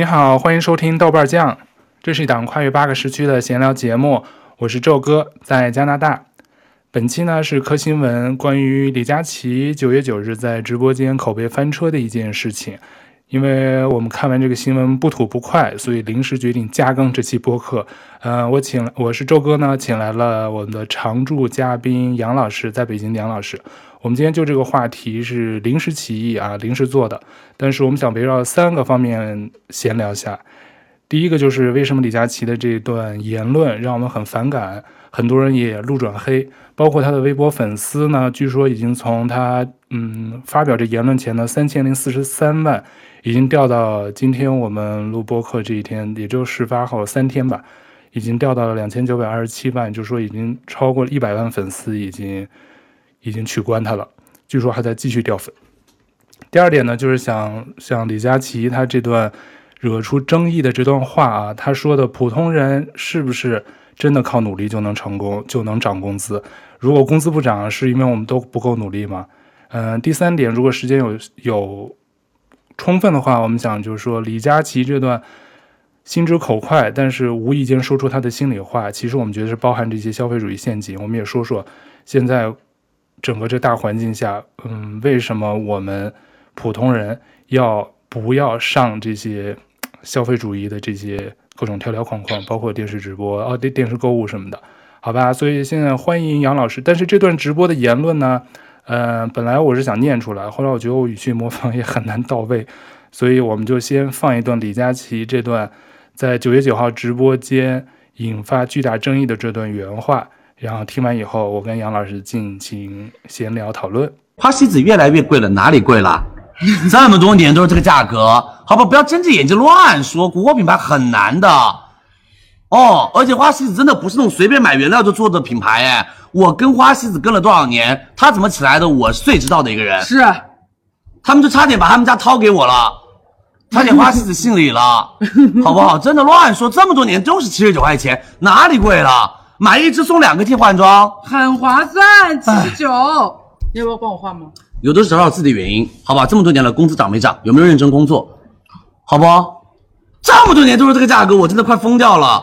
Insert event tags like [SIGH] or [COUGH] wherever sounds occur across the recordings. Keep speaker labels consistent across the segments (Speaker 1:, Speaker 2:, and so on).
Speaker 1: 你好，欢迎收听豆瓣酱，这是一档跨越八个时区的闲聊节目，我是宙哥，在加拿大。本期呢是科新闻关于李佳琦九月九日在直播间口碑翻车的一件事情。因为我们看完这个新闻不吐不快，所以临时决定加更这期播客。呃，我请我是宙哥呢，请来了我们的常驻嘉宾杨老师，在北京杨老师。我们今天就这个话题是临时起意啊，临时做的。但是我们想围绕三个方面闲聊下。第一个就是为什么李佳琦的这段言论让我们很反感，很多人也路转黑，包括他的微博粉丝呢，据说已经从他嗯发表这言论前的三千零四十三万。已经掉到今天我们录播客这一天，也就事发后三天吧，已经掉到了两千九百二十七万，就说已经超过了一百万粉丝，已经已经取关他了，据说还在继续掉粉。第二点呢，就是想像李佳琦他这段惹出争议的这段话啊，他说的普通人是不是真的靠努力就能成功，就能涨工资？如果工资不涨，是因为我们都不够努力吗？嗯，第三点，如果时间有有。充分的话，我们想就是说，李佳琦这段心直口快，但是无意间说出他的心里话，其实我们觉得是包含这些消费主义陷阱。我们也说说，现在整个这大环境下，嗯，为什么我们普通人要不要上这些消费主义的这些各种条条框框，包括电视直播啊、电电视购物什么的，好吧？所以现在欢迎杨老师，但是这段直播的言论呢？嗯、呃，本来我是想念出来，后来我觉得我语气模仿也很难到位，所以我们就先放一段李佳琦这段在九月九号直播间引发巨大争议的这段原话，然后听完以后，我跟杨老师进行闲聊讨论。
Speaker 2: 花西子越来越贵了，哪里贵了？[LAUGHS] 这么多年都是这个价格，好吧，不要睁着眼睛乱说，国货品牌很难的哦，而且花西子真的不是那种随便买原料就做的品牌哎。我跟花西子跟了多少年，他怎么起来的，我是最知道的一个人。
Speaker 3: 是啊，
Speaker 2: 他们就差点把他们家掏给我了，差点花西子姓李了，[LAUGHS] 好不好？真的乱说，这么多年都是七十九块钱，哪里贵了？买一支送两个替换装，
Speaker 3: 很划算，七十九。你要不要帮我换吗？
Speaker 2: 有的是找找自己的原因，好吧？这么多年了，工资涨没涨？有没有认真工作？好不好？这么多年都是这个价格，我真的快疯掉了。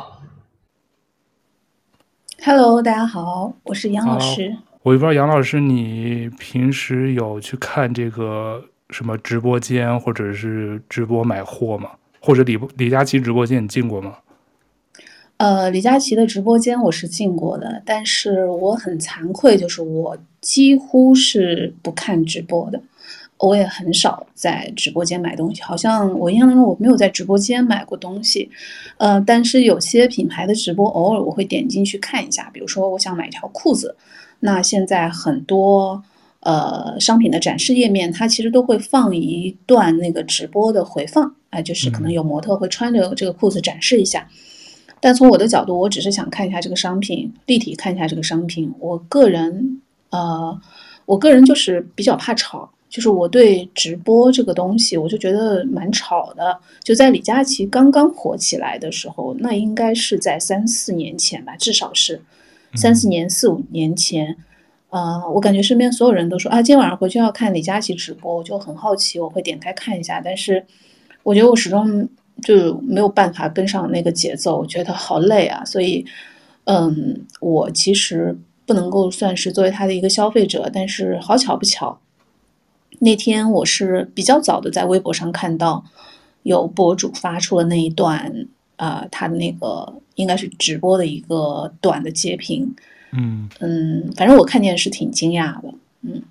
Speaker 4: Hello，大家好，我是杨老师。
Speaker 1: 我也不知道杨老师，你平时有去看这个什么直播间，或者是直播买货吗？或者李李佳琦直播间你进过吗？
Speaker 4: 呃，李佳琦的直播间我是进过的，但是我很惭愧，就是我几乎是不看直播的。我也很少在直播间买东西，好像我印象当中我没有在直播间买过东西，呃，但是有些品牌的直播偶尔我会点进去看一下，比如说我想买一条裤子，那现在很多呃商品的展示页面它其实都会放一段那个直播的回放，哎、呃，就是可能有模特会穿着这个裤子展示一下，但从我的角度，我只是想看一下这个商品，立体看一下这个商品，我个人呃，我个人就是比较怕吵。就是我对直播这个东西，我就觉得蛮吵的。就在李佳琦刚刚火起来的时候，那应该是在三四年前吧，至少是三四年、四五年前。呃，我感觉身边所有人都说啊，今天晚上回去要看李佳琦直播，我就很好奇，我会点开看一下。但是我觉得我始终就没有办法跟上那个节奏，我觉得好累啊。所以，嗯，我其实不能够算是作为他的一个消费者，但是好巧不巧。那天我是比较早的在微博上看到有博主发出了那一段，呃，他的那个应该是直播的一个短的截屏，
Speaker 1: 嗯
Speaker 4: 嗯，反正我看见是挺惊讶的，嗯，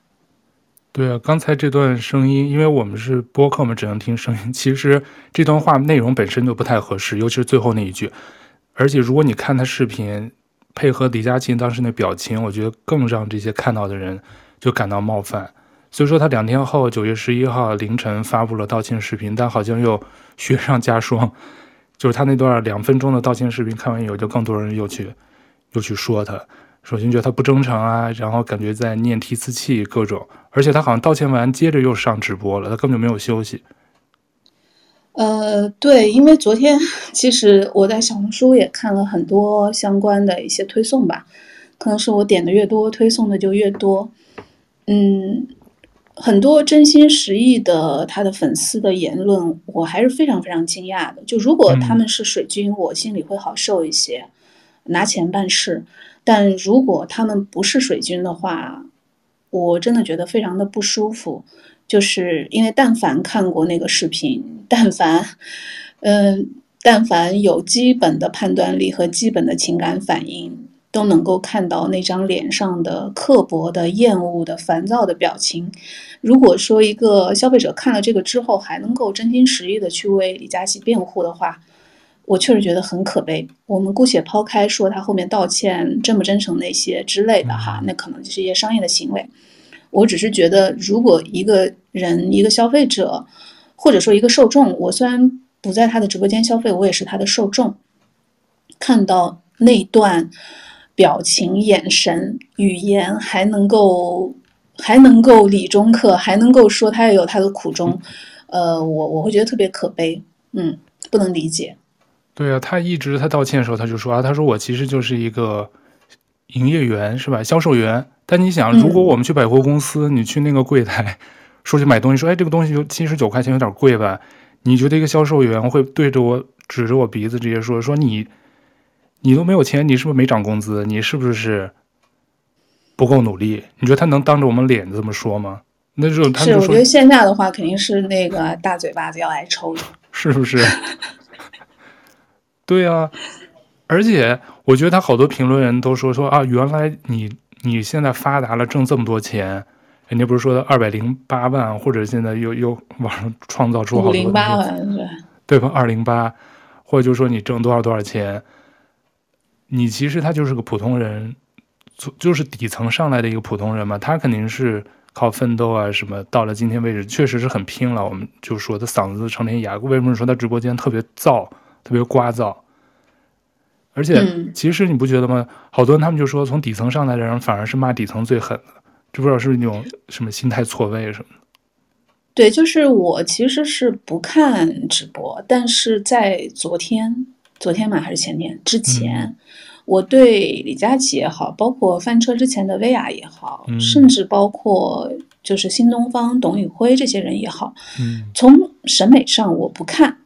Speaker 1: 对啊，刚才这段声音，因为我们是播客，我们只能听声音，其实这段话内容本身就不太合适，尤其是最后那一句，而且如果你看他视频，配合李佳琦当时那表情，我觉得更让这些看到的人就感到冒犯。所以说他两天后，九月十一号凌晨发布了道歉视频，但好像又雪上加霜，就是他那段两分钟的道歉视频看完以后，就更多人又去又去说他，首先觉得他不真诚啊，然后感觉在念提词器各种，而且他好像道歉完接着又上直播了，他根本就没有休息。
Speaker 4: 呃，对，因为昨天 [LAUGHS] 其实我在小红书也看了很多相关的一些推送吧，可能是我点的越多，推送的就越多，嗯。很多真心实意的他的粉丝的言论，我还是非常非常惊讶的。就如果他们是水军，我心里会好受一些，拿钱办事；但如果他们不是水军的话，我真的觉得非常的不舒服。就是因为但凡看过那个视频，但凡，嗯、但凡有基本的判断力和基本的情感反应。都能够看到那张脸上的刻薄的、厌恶的、烦躁的表情。如果说一个消费者看了这个之后还能够真心实意的去为李佳琦辩护的话，我确实觉得很可悲。我们姑且抛开说他后面道歉真不真诚那些之类的哈，那可能就是一些商业的行为。我只是觉得，如果一个人、一个消费者，或者说一个受众，我虽然不在他的直播间消费，我也是他的受众，看到那段。表情、眼神、语言还能够还能够理中客，还能够说他也有他的苦衷，呃，我我会觉得特别可悲，嗯，不能理解。
Speaker 1: 对啊，他一直他道歉的时候他就说啊，他说我其实就是一个营业员是吧，销售员。但你想，如果我们去百货公司，嗯、你去那个柜台说去买东西，说哎这个东西就七十九块钱有点贵吧？你觉得一个销售员会对着我指着我鼻子直接说说你？你都没有钱，你是不是没涨工资？你是不是不够努力？你觉得他能当着我们脸这么说吗？那时候他就说，
Speaker 4: 是我觉得线下的话肯定是那个大嘴巴子要挨抽的，
Speaker 1: 是不是？对啊，而且我觉得他好多评论人都说说啊，原来你你现在发达了，挣这么多钱，人家不是说的二百零八万，或者现在又又网上创造出好多
Speaker 4: 零八万对
Speaker 1: 对吧？二零八，或者就说你挣多少多少钱。你其实他就是个普通人，就是底层上来的一个普通人嘛。他肯定是靠奋斗啊什么，到了今天为止，确实是很拼了。我们就说他嗓子成天哑，为什么说他直播间特别燥，特别聒噪？而且其实你不觉得吗？好多人他们就说，从底层上来的人反而是骂底层最狠的，这不知道是不是那种什么心态错位什么的。
Speaker 4: 对，就是我其实是不看直播，但是在昨天。昨天嘛，还是前天之前，嗯、我对李佳琦也好，包括翻车之前的薇娅也好，嗯、甚至包括就是新东方董宇辉这些人也好，嗯、从审美上我不看，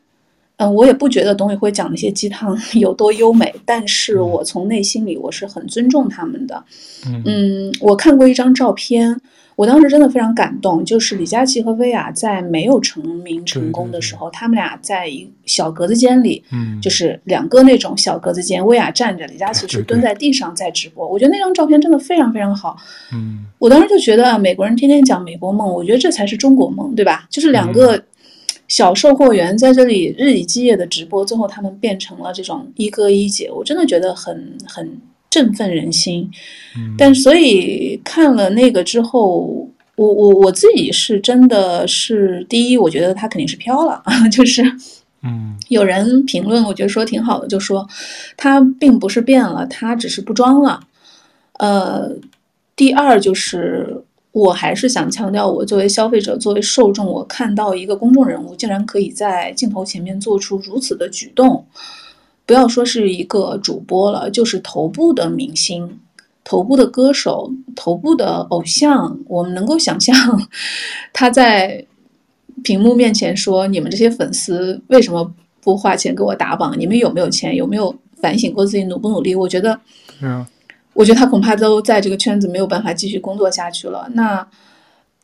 Speaker 4: 嗯、呃，我也不觉得董宇辉讲那些鸡汤 [LAUGHS] 有多优美，但是我从内心里我是很尊重他们的，嗯，嗯，我看过一张照片。我当时真的非常感动，就是李佳琦和薇娅在没有成名成功的时候，对对对，他们俩在一小格子间里，嗯，就是两个那种小格子间，薇娅站着，李佳琦是蹲在地上在直播。我觉得那张照片真的非常非常好，嗯，我当时就觉得美国人天天讲美国梦，我觉得这才是中国梦，对吧？就是两个小售货员在这里日以继夜的直播，最后他们变成了这种一哥一姐，我真的觉得很很。振奋人心，但所以看了那个之后，我我我自己是真的是第一，我觉得他肯定是飘了，[LAUGHS] 就是，嗯，有人评论，我觉得说挺好的，就说他并不是变了，他只是不装了。呃，第二就是我还是想强调，我作为消费者，作为受众，我看到一个公众人物竟然可以在镜头前面做出如此的举动。不要说是一个主播了，就是头部的明星、头部的歌手、头部的偶像，我们能够想象 [LAUGHS] 他在屏幕面前说：“你们这些粉丝为什么不花钱给我打榜？你们有没有钱？有没有反省过自己努不努力？”我觉得，嗯，我觉得他恐怕都在这个圈子没有办法继续工作下去了。那，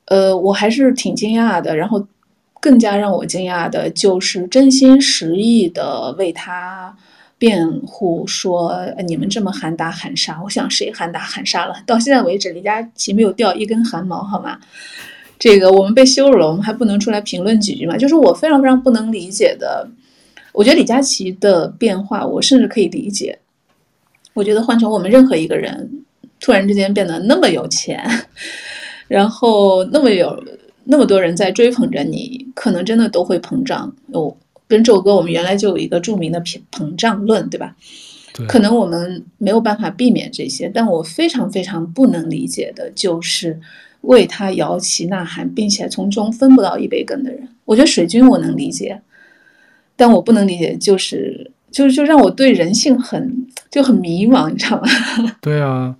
Speaker 4: 呃，我还是挺惊讶的。然后，更加让我惊讶的就是真心实意的为他。辩护说你们这么喊打喊杀，我想谁喊打喊杀了？到现在为止，李佳琦没有掉一根汗毛，好吗？这个我们被羞辱了，我们还不能出来评论几句吗？就是我非常非常不能理解的。我觉得李佳琦的变化，我甚至可以理解。我觉得换成我们任何一个人，突然之间变得那么有钱，然后那么有那么多人在追捧着你，可能真的都会膨胀哦。跟宙哥，我们原来就有一个著名的膨膨胀论，对吧？对。可能我们没有办法避免这些，但我非常非常不能理解的就是为他摇旗呐喊，并且从中分不到一杯羹的人。我觉得水军我能理解，但我不能理解就是就是就让我对人性很就很迷茫，你知道吗？[LAUGHS]
Speaker 1: 对啊，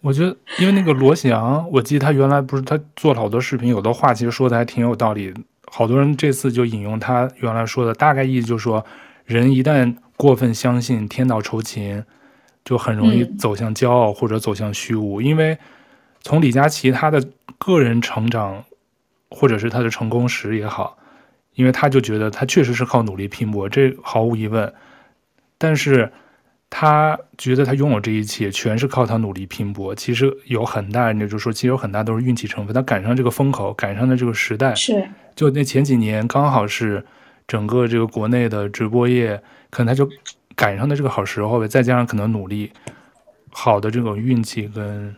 Speaker 1: 我觉得，因为那个罗翔，我记得他原来不是他做了好多视频，有的话其实说的还挺有道理。好多人这次就引用他原来说的，大概意思就是说，人一旦过分相信天道酬勤，就很容易走向骄傲或者走向虚无。嗯、因为从李佳琦他的个人成长，或者是他的成功史也好，因为他就觉得他确实是靠努力拼搏，这毫无疑问。但是。他觉得他拥有这一切全是靠他努力拼搏，其实有很大，你就是说，其实有很大都是运气成分。他赶上这个风口，赶上了这个时代，
Speaker 4: 是
Speaker 1: 就那前几年刚好是整个这个国内的直播业，可能他就赶上的这个好时候呗。再加上可能努力，好的这种运气跟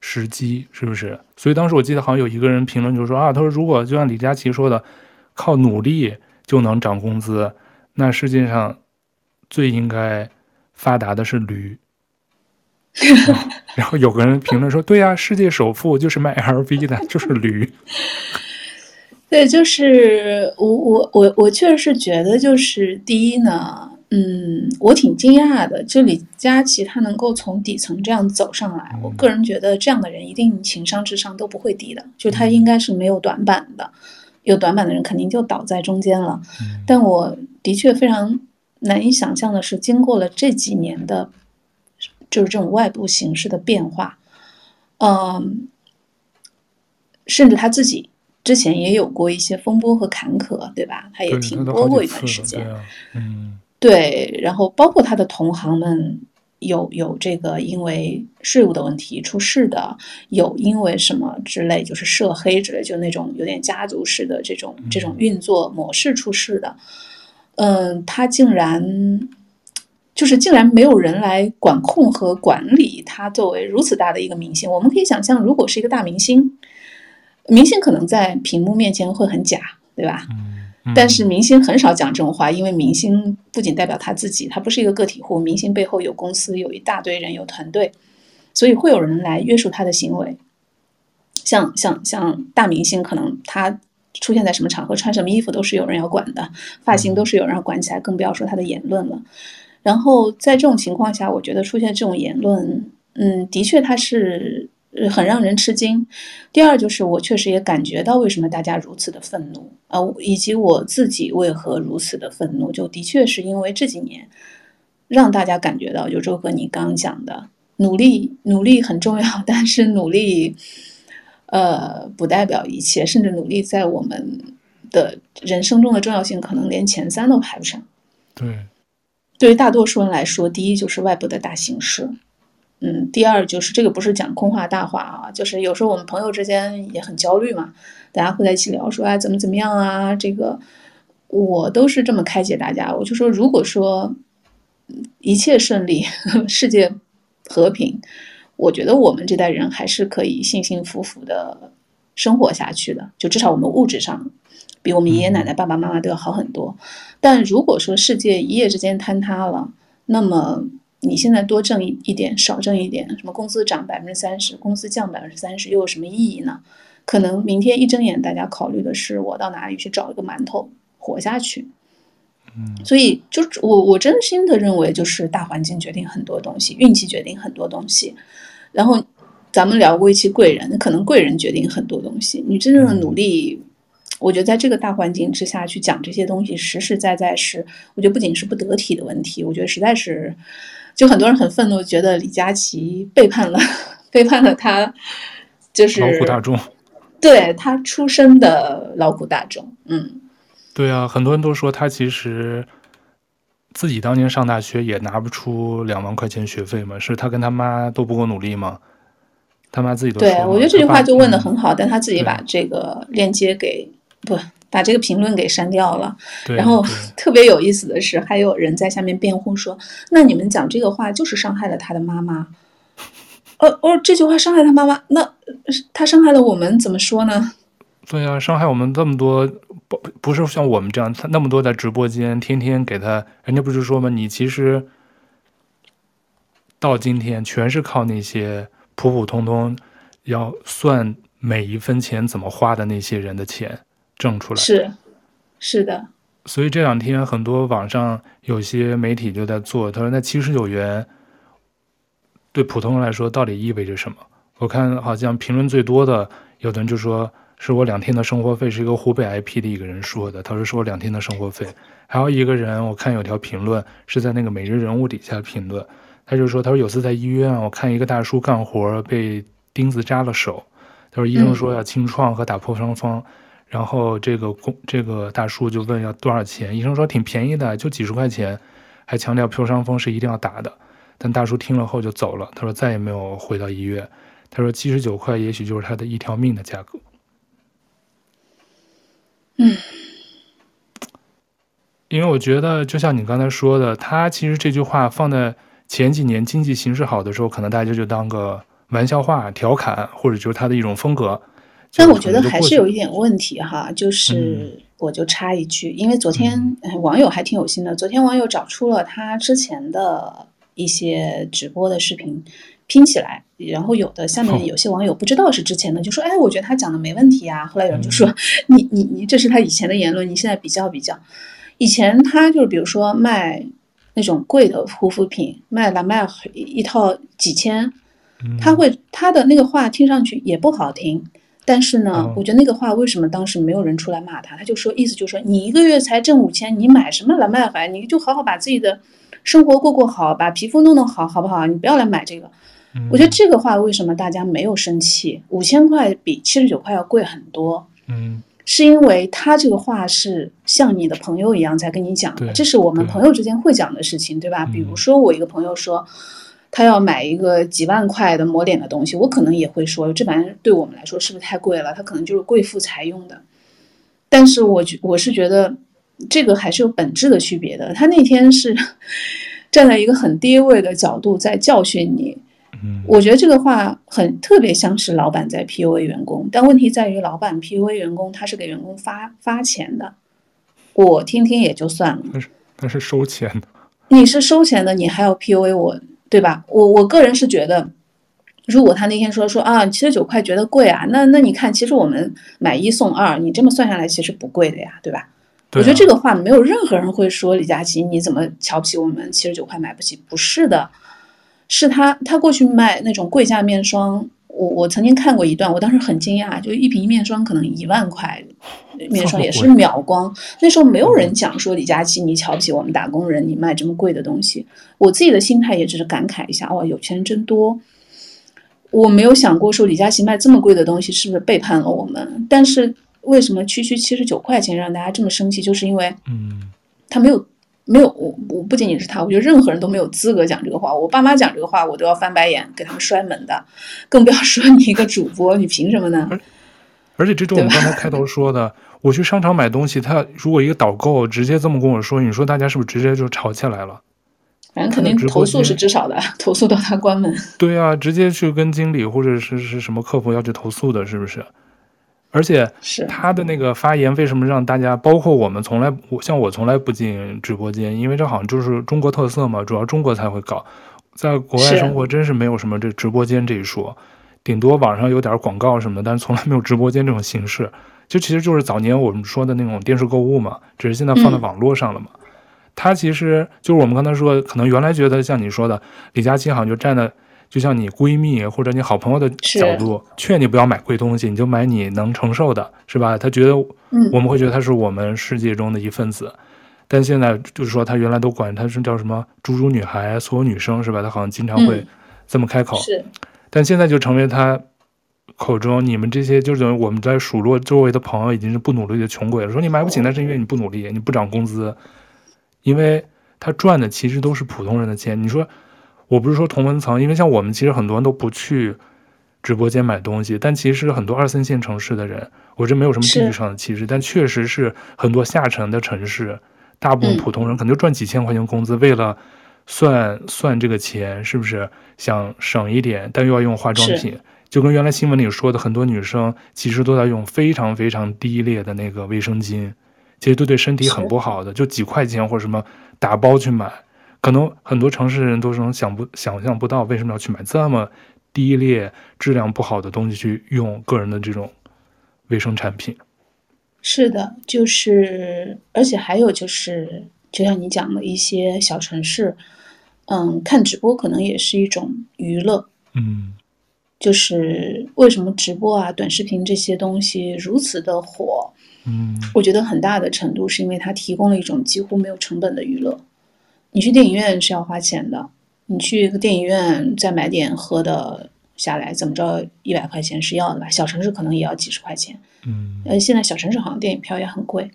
Speaker 1: 时机，是不是？所以当时我记得好像有一个人评论就说啊，他说如果就像李佳琦说的，靠努力就能涨工资，那世界上最应该。发达的是驴，[LAUGHS] 然后有个人评论说：“对呀、啊，世界首富就是卖 LV 的，就是驴。[LAUGHS] ”
Speaker 4: 对，就是我我我我确实是觉得，就是第一呢，嗯，我挺惊讶的，就李佳琦他能够从底层这样走上来，我个人觉得这样的人一定情商智商都不会低的，就他应该是没有短板的，有短板的人肯定就倒在中间了。但我的确非常。难以想象的是，经过了这几年的，就是这种外部形势的变化，嗯，甚至他自己之前也有过一些风波和坎坷，对吧？他也停播过一段时间，
Speaker 1: 嗯，
Speaker 4: 对。然后包括他的同行们，有有这个因为税务的问题出事的，有因为什么之类，就是涉黑之类，就那种有点家族式的这种这种运作模式出事的。嗯，他竟然就是竟然没有人来管控和管理他作为如此大的一个明星。我们可以想象，如果是一个大明星，明星可能在屏幕面前会很假，对吧？
Speaker 1: 嗯，
Speaker 4: 但是明星很少讲这种话，因为明星不仅代表他自己，他不是一个个体户，明星背后有公司，有一大堆人，有团队，所以会有人来约束他的行为。像像像大明星，可能他。出现在什么场合，穿什么衣服都是有人要管的，发型都是有人要管起来，更不要说他的言论了。然后在这种情况下，我觉得出现这种言论，嗯，的确他是很让人吃惊。第二就是我确实也感觉到为什么大家如此的愤怒啊，以及我自己为何如此的愤怒，就的确是因为这几年让大家感觉到，就周哥你刚刚讲的，努力努力很重要，[LAUGHS] 但是努力。呃，不代表一切，甚至努力在我们的人生中的重要性，可能连前三都排不上。
Speaker 1: 对，
Speaker 4: 对于大多数人来说，第一就是外部的大形势，嗯，第二就是这个不是讲空话大话啊，就是有时候我们朋友之间也很焦虑嘛，大家会在一起聊说，哎，怎么怎么样啊？这个我都是这么开解大家，我就说，如果说一切顺利，[LAUGHS] 世界和平。我觉得我们这代人还是可以幸幸福福的生活下去的，就至少我们物质上比我们爷爷奶奶、爸爸妈妈都要好很多。但如果说世界一夜之间坍塌了，那么你现在多挣一一点，少挣一点，什么工资涨百分之三十，工资降百分之三十，又有什么意义呢？可能明天一睁眼，大家考虑的是我到哪里去找一个馒头活下去。所以就我我真心的认为，就是大环境决定很多东西，运气决定很多东西。然后咱们聊过一期贵人，可能贵人决定很多东西。你真正的努力，我觉得在这个大环境之下去讲这些东西，实实在在是，我觉得不仅是不得体的问题，我觉得实在是，就很多人很愤怒，觉得李佳琦背叛了，背叛了他，就是
Speaker 1: 劳苦大众，
Speaker 4: 对他出身的劳苦大众，嗯。
Speaker 1: 对啊，很多人都说他其实自己当年上大学也拿不出两万块钱学费嘛，是他跟他妈都不够努力吗？他妈自己都说。对，
Speaker 4: 我觉得这句话就问的很好，但他自己把这个链接给不把这个评论给删掉了。然后 [LAUGHS] 特别有意思的是，还有人在下面辩护说：“那你们讲这个话就是伤害了他的妈妈。”哦，哦，这句话伤害他妈妈，那他伤害了我们，怎么说呢？
Speaker 1: 对呀、啊，伤害我们这么多，不不是像我们这样，他那么多在直播间天天给他，人家不是说吗？你其实到今天全是靠那些普普通通要算每一分钱怎么花的那些人的钱挣出来。
Speaker 4: 是，是的。
Speaker 1: 所以这两天很多网上有些媒体就在做，他说那七十九元对普通人来说到底意味着什么？我看好像评论最多的，有的人就说是我两天的生活费，是一个湖北 IP 的一个人说的，他说是我两天的生活费。还有一个人，我看有条评论是在那个每日人物底下评论，他就说他说有次在医院，我看一个大叔干活被钉子扎了手，他说医生说要清创和打破伤风。然后这个工这个大叔就问要多少钱，医生说挺便宜的，就几十块钱，还强调破伤风是一定要打的。但大叔听了后就走了，他说再也没有回到医院。他说七十九块也许就是他的一条命的价格。
Speaker 4: 嗯，
Speaker 1: 因为我觉得就像你刚才说的，他其实这句话放在前几年经济形势好的时候，可能大家就当个玩笑话调侃，或者就是他的一种风格。
Speaker 4: 但我觉得还是有一点问题哈，就是我就插一句，因为昨天网友还挺有心的，昨天网友找出了他之前的一些直播的视频拼起来，然后有的下面有些网友不知道是之前的，就说哎，我觉得他讲的没问题啊。后来有人就说你你你这是他以前的言论，你现在比较比较，以前他就是比如说卖那种贵的护肤品，卖了卖一套几千，他会他的那个话听上去也不好听。但是呢，我觉得那个话为什么当时没有人出来骂他？他就说，意思就是说，你一个月才挣五千，你买什么蓝麦环？你就好好把自己的生活过过好，把皮肤弄弄好，好不好？你不要来买这个。我觉得这个话为什么大家没有生气？五千块比七十九块要贵很多。
Speaker 1: 嗯，
Speaker 4: 是因为他这个话是像你的朋友一样在跟你讲的，这是我们朋友之间会讲的事情，对吧？比如说我一个朋友说。他要买一个几万块的抹脸的东西，我可能也会说，这玩意儿对我们来说是不是太贵了？他可能就是贵妇才用的。但是我觉我是觉得这个还是有本质的区别的。他那天是 [LAUGHS] 站在一个很低位的角度在教训你，我觉得这个话很特别像是老板在 PUA 员工。但问题在于，老板 PUA 员工，他是给员工发发钱的，我听听也就算了。
Speaker 1: 但是他是收钱的，
Speaker 4: 你是收钱的，你还要 PUA 我？对吧？我我个人是觉得，如果他那天说说啊七十九块觉得贵啊，那那你看，其实我们买一送二，你这么算下来其实不贵的呀，对吧？对啊。我觉得这个话没有任何人会说李佳琦你怎么瞧不起我们七十九块买不起？不是的，是他他过去卖那种贵价面霜。我我曾经看过一段，我当时很惊讶，就一瓶面霜可能一万块，面霜也是秒光。那时候没有人讲说李佳琦你瞧不起我们打工人，你卖这么贵的东西。我自己的心态也只是感慨一下，哇，有钱人真多。我没有想过说李佳琦卖这么贵的东西是不是背叛了我们。但是为什么区区七十九块钱让大家这么生气？就是因为，嗯，他没有。没有，我我不仅仅是他，我觉得任何人都没有资格讲这个话。我爸妈讲这个话，我都要翻白眼，给他们摔门的，更不要说你一个主播，你凭什么呢？
Speaker 1: 而且这种我们刚才开头说的，[LAUGHS] 我去商场买东西，他如果一个导购直接这么跟我说，你说大家是不是直接就吵起来了？
Speaker 4: 反正肯定投诉是至少的，投诉到他关门。
Speaker 1: 对啊，直接去跟经理或者是是什么客服要去投诉的，是不是？而且他的那个发言为什么让大家，包括我们从来，像我从来不进直播间，因为这好像就是中国特色嘛，主要中国才会搞，在国外生活真是没有什么这直播间这一说，顶多网上有点广告什么，但是从来没有直播间这种形式，就其实就是早年我们说的那种电视购物嘛，只是现在放在网络上了嘛。他其实就是我们刚才说，可能原来觉得像你说的，李佳琦好像就站在。就像你闺蜜或者你好朋友的角度，劝你不要买贵东西，你就买你能承受的，是吧？他觉得我们会觉得他是我们世界中的一份子，嗯、但现在就是说他原来都管他是叫什么“猪猪女孩”，所有女生是吧？他好像经常会这么开口，
Speaker 4: 是。
Speaker 1: 但现在就成为他口中你们这些就是等于我们在数落周围的朋友已经是不努力的穷鬼了。说你买不起，那是因为你不努力，你不涨工资，因为他赚的其实都是普通人的钱。你说。我不是说同文层，因为像我们其实很多人都不去直播间买东西，但其实很多二三线城市的人，我这没有什么地域上的歧视，但确实是很多下沉的城市，大部分普通人可能就赚几千块钱工资，为了算算这个钱，是不是？想省一点，但又要用化妆品，就跟原来新闻里说的，很多女生其实都在用非常非常低劣的那个卫生巾，其实都对身体很不好的，就几块钱或者什么打包去买。可能很多城市人都是能想不想象不到，为什么要去买这么低劣、质量不好的东西去用个人的这种卫生产品。
Speaker 4: 是的，就是，而且还有就是，就像你讲的一些小城市，嗯，看直播可能也是一种娱乐。
Speaker 1: 嗯，
Speaker 4: 就是为什么直播啊、短视频这些东西如此的火？
Speaker 1: 嗯，
Speaker 4: 我觉得很大的程度是因为它提供了一种几乎没有成本的娱乐。你去电影院是要花钱的，你去一个电影院再买点喝的下来，怎么着一百块钱是要的吧？小城市可能也要几十块钱。
Speaker 1: 嗯，
Speaker 4: 呃，现在小城市好像电影票也很贵。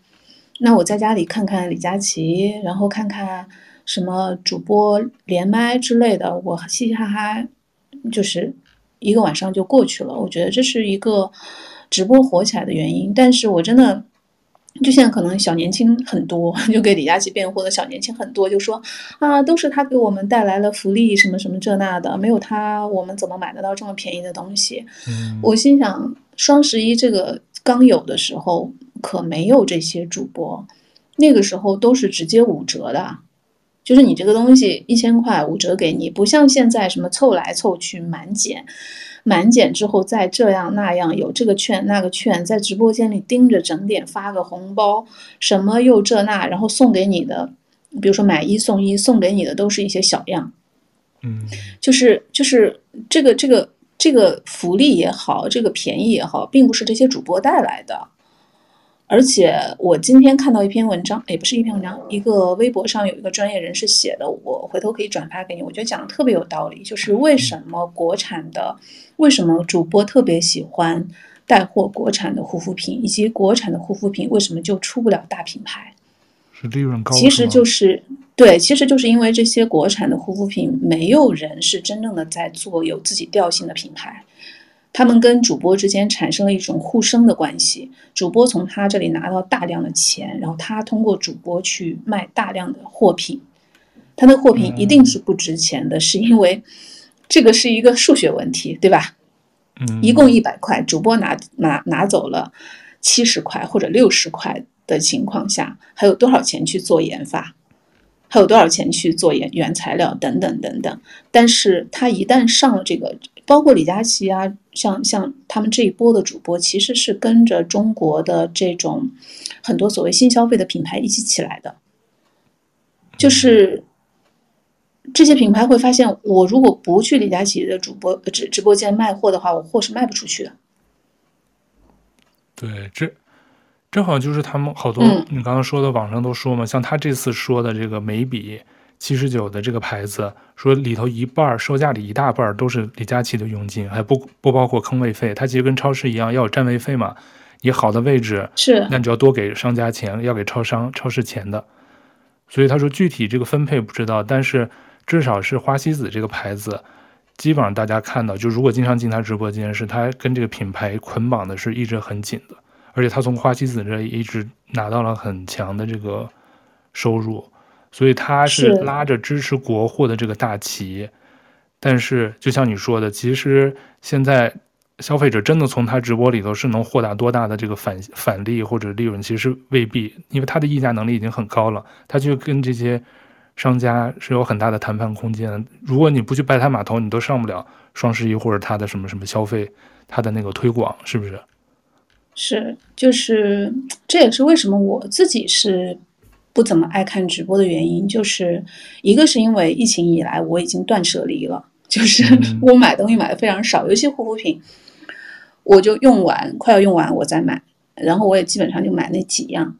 Speaker 4: 那我在家里看看李佳琦，然后看看什么主播连麦之类的，我嘻嘻哈哈，就是一个晚上就过去了。我觉得这是一个直播火起来的原因。但是我真的，就现在可能小年轻很多，[LAUGHS] 就给李佳琦辩护的小年轻很多，就说啊，都是他给我们带来了福利，什么什么这那的，没有他，我们怎么买得到这么便宜的东西？
Speaker 1: 嗯，
Speaker 4: 我心想，双十一这个刚有的时候。可没有这些主播，那个时候都是直接五折的，就是你这个东西一千块五折给你，不像现在什么凑来凑去满减，满减之后再这样那样，有这个券那个券，在直播间里盯着整点发个红包，什么又这那，然后送给你的，比如说买一送一，送给你的都是一些小样，
Speaker 1: 嗯，
Speaker 4: 就是就是这个这个这个福利也好，这个便宜也好，并不是这些主播带来的。而且我今天看到一篇文章，也不是一篇文章，一个微博上有一个专业人士写的，我回头可以转发给你。我觉得讲的特别有道理，就是为什么国产的，为什么主播特别喜欢带货国产的护肤品，以及国产的护肤品为什么就出不了大品牌？
Speaker 1: 是利润高？
Speaker 4: 其实就是对，其实就是因为这些国产的护肤品，没有人是真正的在做有自己调性的品牌。他们跟主播之间产生了一种互生的关系，主播从他这里拿到大量的钱，然后他通过主播去卖大量的货品，他的货品一定是不值钱的，是因为这个是一个数学问题，对吧？
Speaker 1: 嗯，
Speaker 4: 一共一百块，主播拿拿拿走了七十块或者六十块的情况下，还有多少钱去做研发？还有多少钱去做原原材料等等等等？但是他一旦上了这个。包括李佳琦啊，像像他们这一波的主播，其实是跟着中国的这种很多所谓新消费的品牌一起起来的。就是这些品牌会发现，我如果不去李佳琦的主播直直播间卖货的话，我货是卖不出去的。
Speaker 1: 对，这正好就是他们好多，你刚刚说的网上都说嘛，像他这次说的这个眉笔。七十九的这个牌子，说里头一半售价里一大半都是李佳琦的佣金，还不不包括坑位费。它其实跟超市一样，要有占位费嘛。你好的位置
Speaker 4: 是，
Speaker 1: 那你就要多给商家钱，要给超商、超市钱的。所以他说具体这个分配不知道，但是至少是花西子这个牌子，基本上大家看到，就如果经常进他直播间，是他跟这个品牌捆绑的是一直很紧的，而且他从花西子这一直拿到了很强的这个收入。所以他是拉着支持国货的这个大旗，但是就像你说的，其实现在消费者真的从他直播里头是能获得多大的这个返返利或者利润，其实未必，因为他的议价能力已经很高了，他就跟这些商家是有很大的谈判空间的。如果你不去拜他码头，你都上不了双十一或者他的什么什么消费，他的那个推广，是不是？
Speaker 4: 是，就是这也是为什么我自己是。不怎么爱看直播的原因，就是一个是因为疫情以来我已经断舍离了，[LAUGHS] 就是我买东西买的非常少，尤其护肤品，我就用完快要用完我再买，然后我也基本上就买那几样。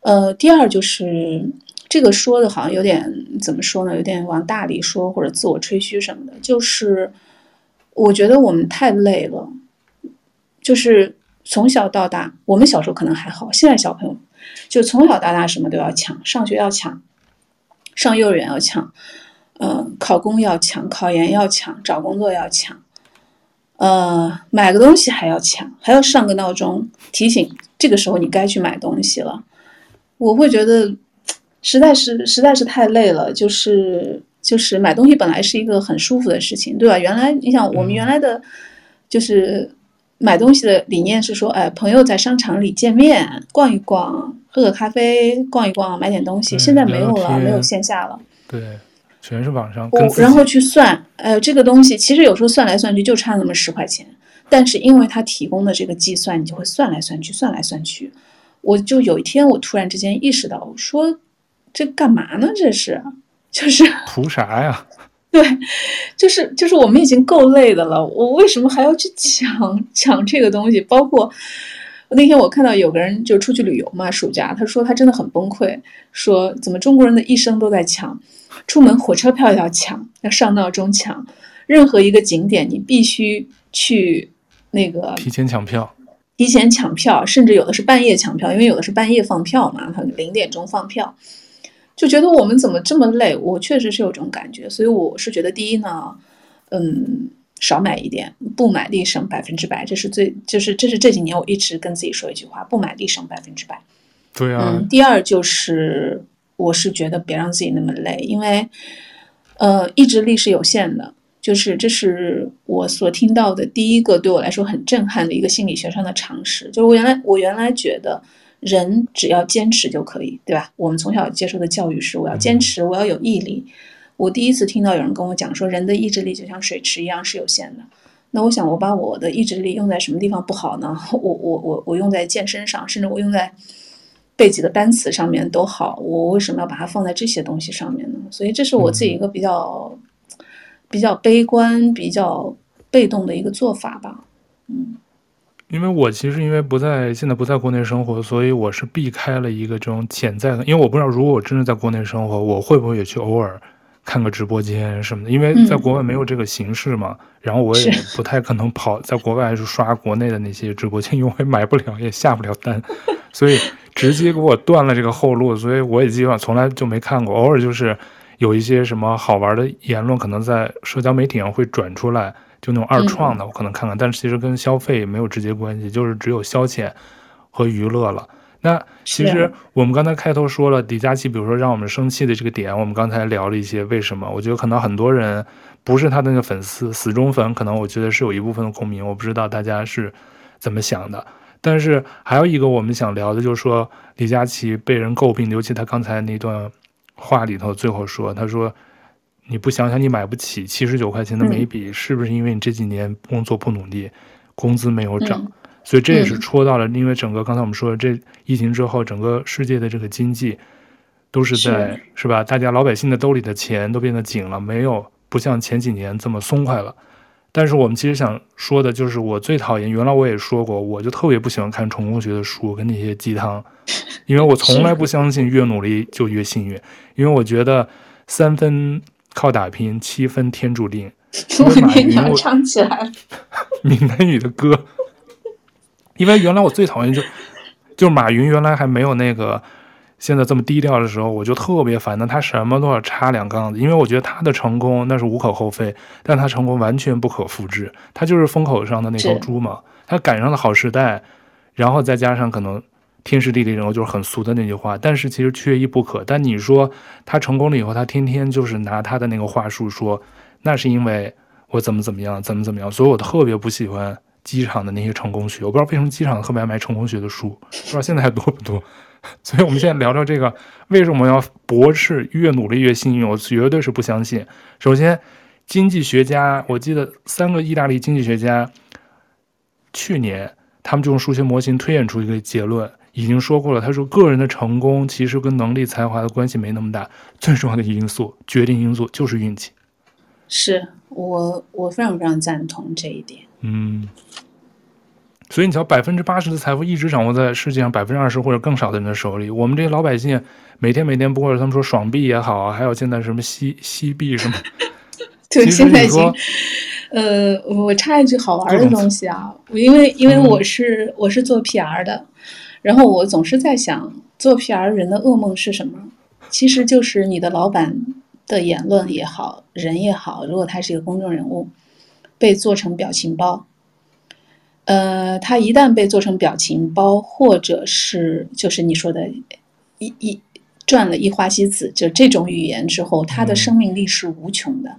Speaker 4: 呃，第二就是这个说的好像有点怎么说呢，有点往大里说或者自我吹嘘什么的，就是我觉得我们太累了，就是从小到大，我们小时候可能还好，现在小朋友。就从小到大什么都要抢，上学要抢，上幼儿园要抢，呃，考公要抢，考研要抢，找工作要抢，呃，买个东西还要抢，还要上个闹钟提醒这个时候你该去买东西了。我会觉得实在是实在是太累了，就是就是买东西本来是一个很舒服的事情，对吧？原来你想我们原来的，就是。买东西的理念是说，哎，朋友在商场里见面，逛一逛，喝个咖啡，逛一逛，买点东西。现在没有了，没有线下了。
Speaker 1: 对，全是网上。
Speaker 4: 然后去算，呃，这个东西其实有时候算来算去就差那么十块钱，但是因为他提供的这个计算，你就会算来算去，算来算去。我就有一天，我突然之间意识到，我说这干嘛呢？这是。就是 [LAUGHS]
Speaker 1: 图啥呀？
Speaker 4: 对，就是就是我们已经够累的了，我为什么还要去抢抢这个东西？包括那天我看到有个人就出去旅游嘛，暑假，他说他真的很崩溃，说怎么中国人的一生都在抢，出门火车票要抢，要上闹钟抢，任何一个景点你必须去那个
Speaker 1: 提前抢票，
Speaker 4: 提前抢票，甚至有的是半夜抢票，因为有的是半夜放票嘛，他零点钟放票。就觉得我们怎么这么累？我确实是有这种感觉，所以我是觉得第一呢，嗯，少买一点，不买立省百分之百，这是最，就是这是这几年我一直跟自己说一句话，不买立省百分之百。
Speaker 1: 对啊。
Speaker 4: 嗯，第二就是，我是觉得别让自己那么累，因为，呃，意志力是有限的，就是这是我所听到的第一个对我来说很震撼的一个心理学上的常识，就是我原来我原来觉得。人只要坚持就可以，对吧？我们从小接受的教育是我要坚持，我要有毅力。我第一次听到有人跟我讲说，人的意志力就像水池一样是有限的。那我想，我把我的意志力用在什么地方不好呢？[LAUGHS] 我我我我用在健身上，甚至我用在背几个单词上面都好。我为什么要把它放在这些东西上面呢？所以这是我自己一个比较比较悲观、比较被动的一个做法吧。嗯。
Speaker 1: 因为我其实因为不在现在不在国内生活，所以我是避开了一个这种潜在的。因为我不知道如果我真的在国内生活，我会不会也去偶尔看个直播间什么的。因为在国外没有这个形式嘛，嗯、然后我也不太可能跑在国外去刷国内的那些直播间，因为我也买不了也下不了单，[LAUGHS] 所以直接给我断了这个后路。所以我也基本上从来就没看过，偶尔就是有一些什么好玩的言论，可能在社交媒体上会转出来。就那种二创的，我可能看看，嗯、但是其实跟消费没有直接关系，就是只有消遣和娱乐了。那其实我们刚才开头说了李佳琦，比如说让我们生气的这个点，我们刚才聊了一些为什么。我觉得可能很多人不是他的那个粉丝，死忠粉，可能我觉得是有一部分的共鸣。我不知道大家是怎么想的。但是还有一个我们想聊的，就是说李佳琦被人诟病，尤其他刚才那段话里头最后说，他说。你不想想，你买不起七十九块钱的眉笔，嗯、是不是因为你这几年工作不努力，工资没有涨？嗯、所以这也是戳到了，因为整个刚才我们说的这疫情之后，整个世界的这个经济都是在是，是吧？大家老百姓的兜里的钱都变得紧了，没有不像前几年这么松快了。但是我们其实想说的就是，我最讨厌，原来我也说过，我就特别不喜欢看成功学的书跟那些鸡汤，因为我从来不相信越努力就越幸运，因为我觉得三分。靠打拼，七分天注定。[LAUGHS]
Speaker 4: 我天，你要唱起来了。[LAUGHS]
Speaker 1: 闽南语的歌，因为原来我最讨厌就 [LAUGHS] 就马云，原来还没有那个现在这么低调的时候，我就特别烦的。他什么都要插两杠子，因为我觉得他的成功那是无可厚非，但他成功完全不可复制。他就是风口上的那头猪嘛，他赶上了好时代，然后再加上可能。天时地利人和就是很俗的那句话，但是其实缺一不可。但你说他成功了以后，他天天就是拿他的那个话术说，那是因为我怎么怎么样，怎么怎么样。所以我特别不喜欢机场的那些成功学。我不知道为什么机场特别爱卖成功学的书，不知道现在还多不多。所以我们现在聊聊这个，为什么要驳斥越努力越幸运？我绝对是不相信。首先，经济学家，我记得三个意大利经济学家去年他们就用数学模型推演出一个结论。已经说过了，他说个人的成功其实跟能力、才华的关系没那么大，最重要的因素、决定因素就是运气。
Speaker 4: 是我，我非常非常赞同这一点。
Speaker 1: 嗯，所以你瞧，百分之八十的财富一直掌握在世界上百分之二十或者更少的人的手里。我们这些老百姓每天每天，不过是他们说爽币也好，还有现在什么西西币什么。[LAUGHS]
Speaker 4: 对，现在已经，呃，我插一句好玩的东西啊，因为因为我是、嗯、我是做 PR 的。然后我总是在想，做 PR 人的噩梦是什么？其实就是你的老板的言论也好，人也好，如果他是一个公众人物，被做成表情包，呃，他一旦被做成表情包，或者是就是你说的，一一赚了一花西子，就这种语言之后，他的生命力是无穷的。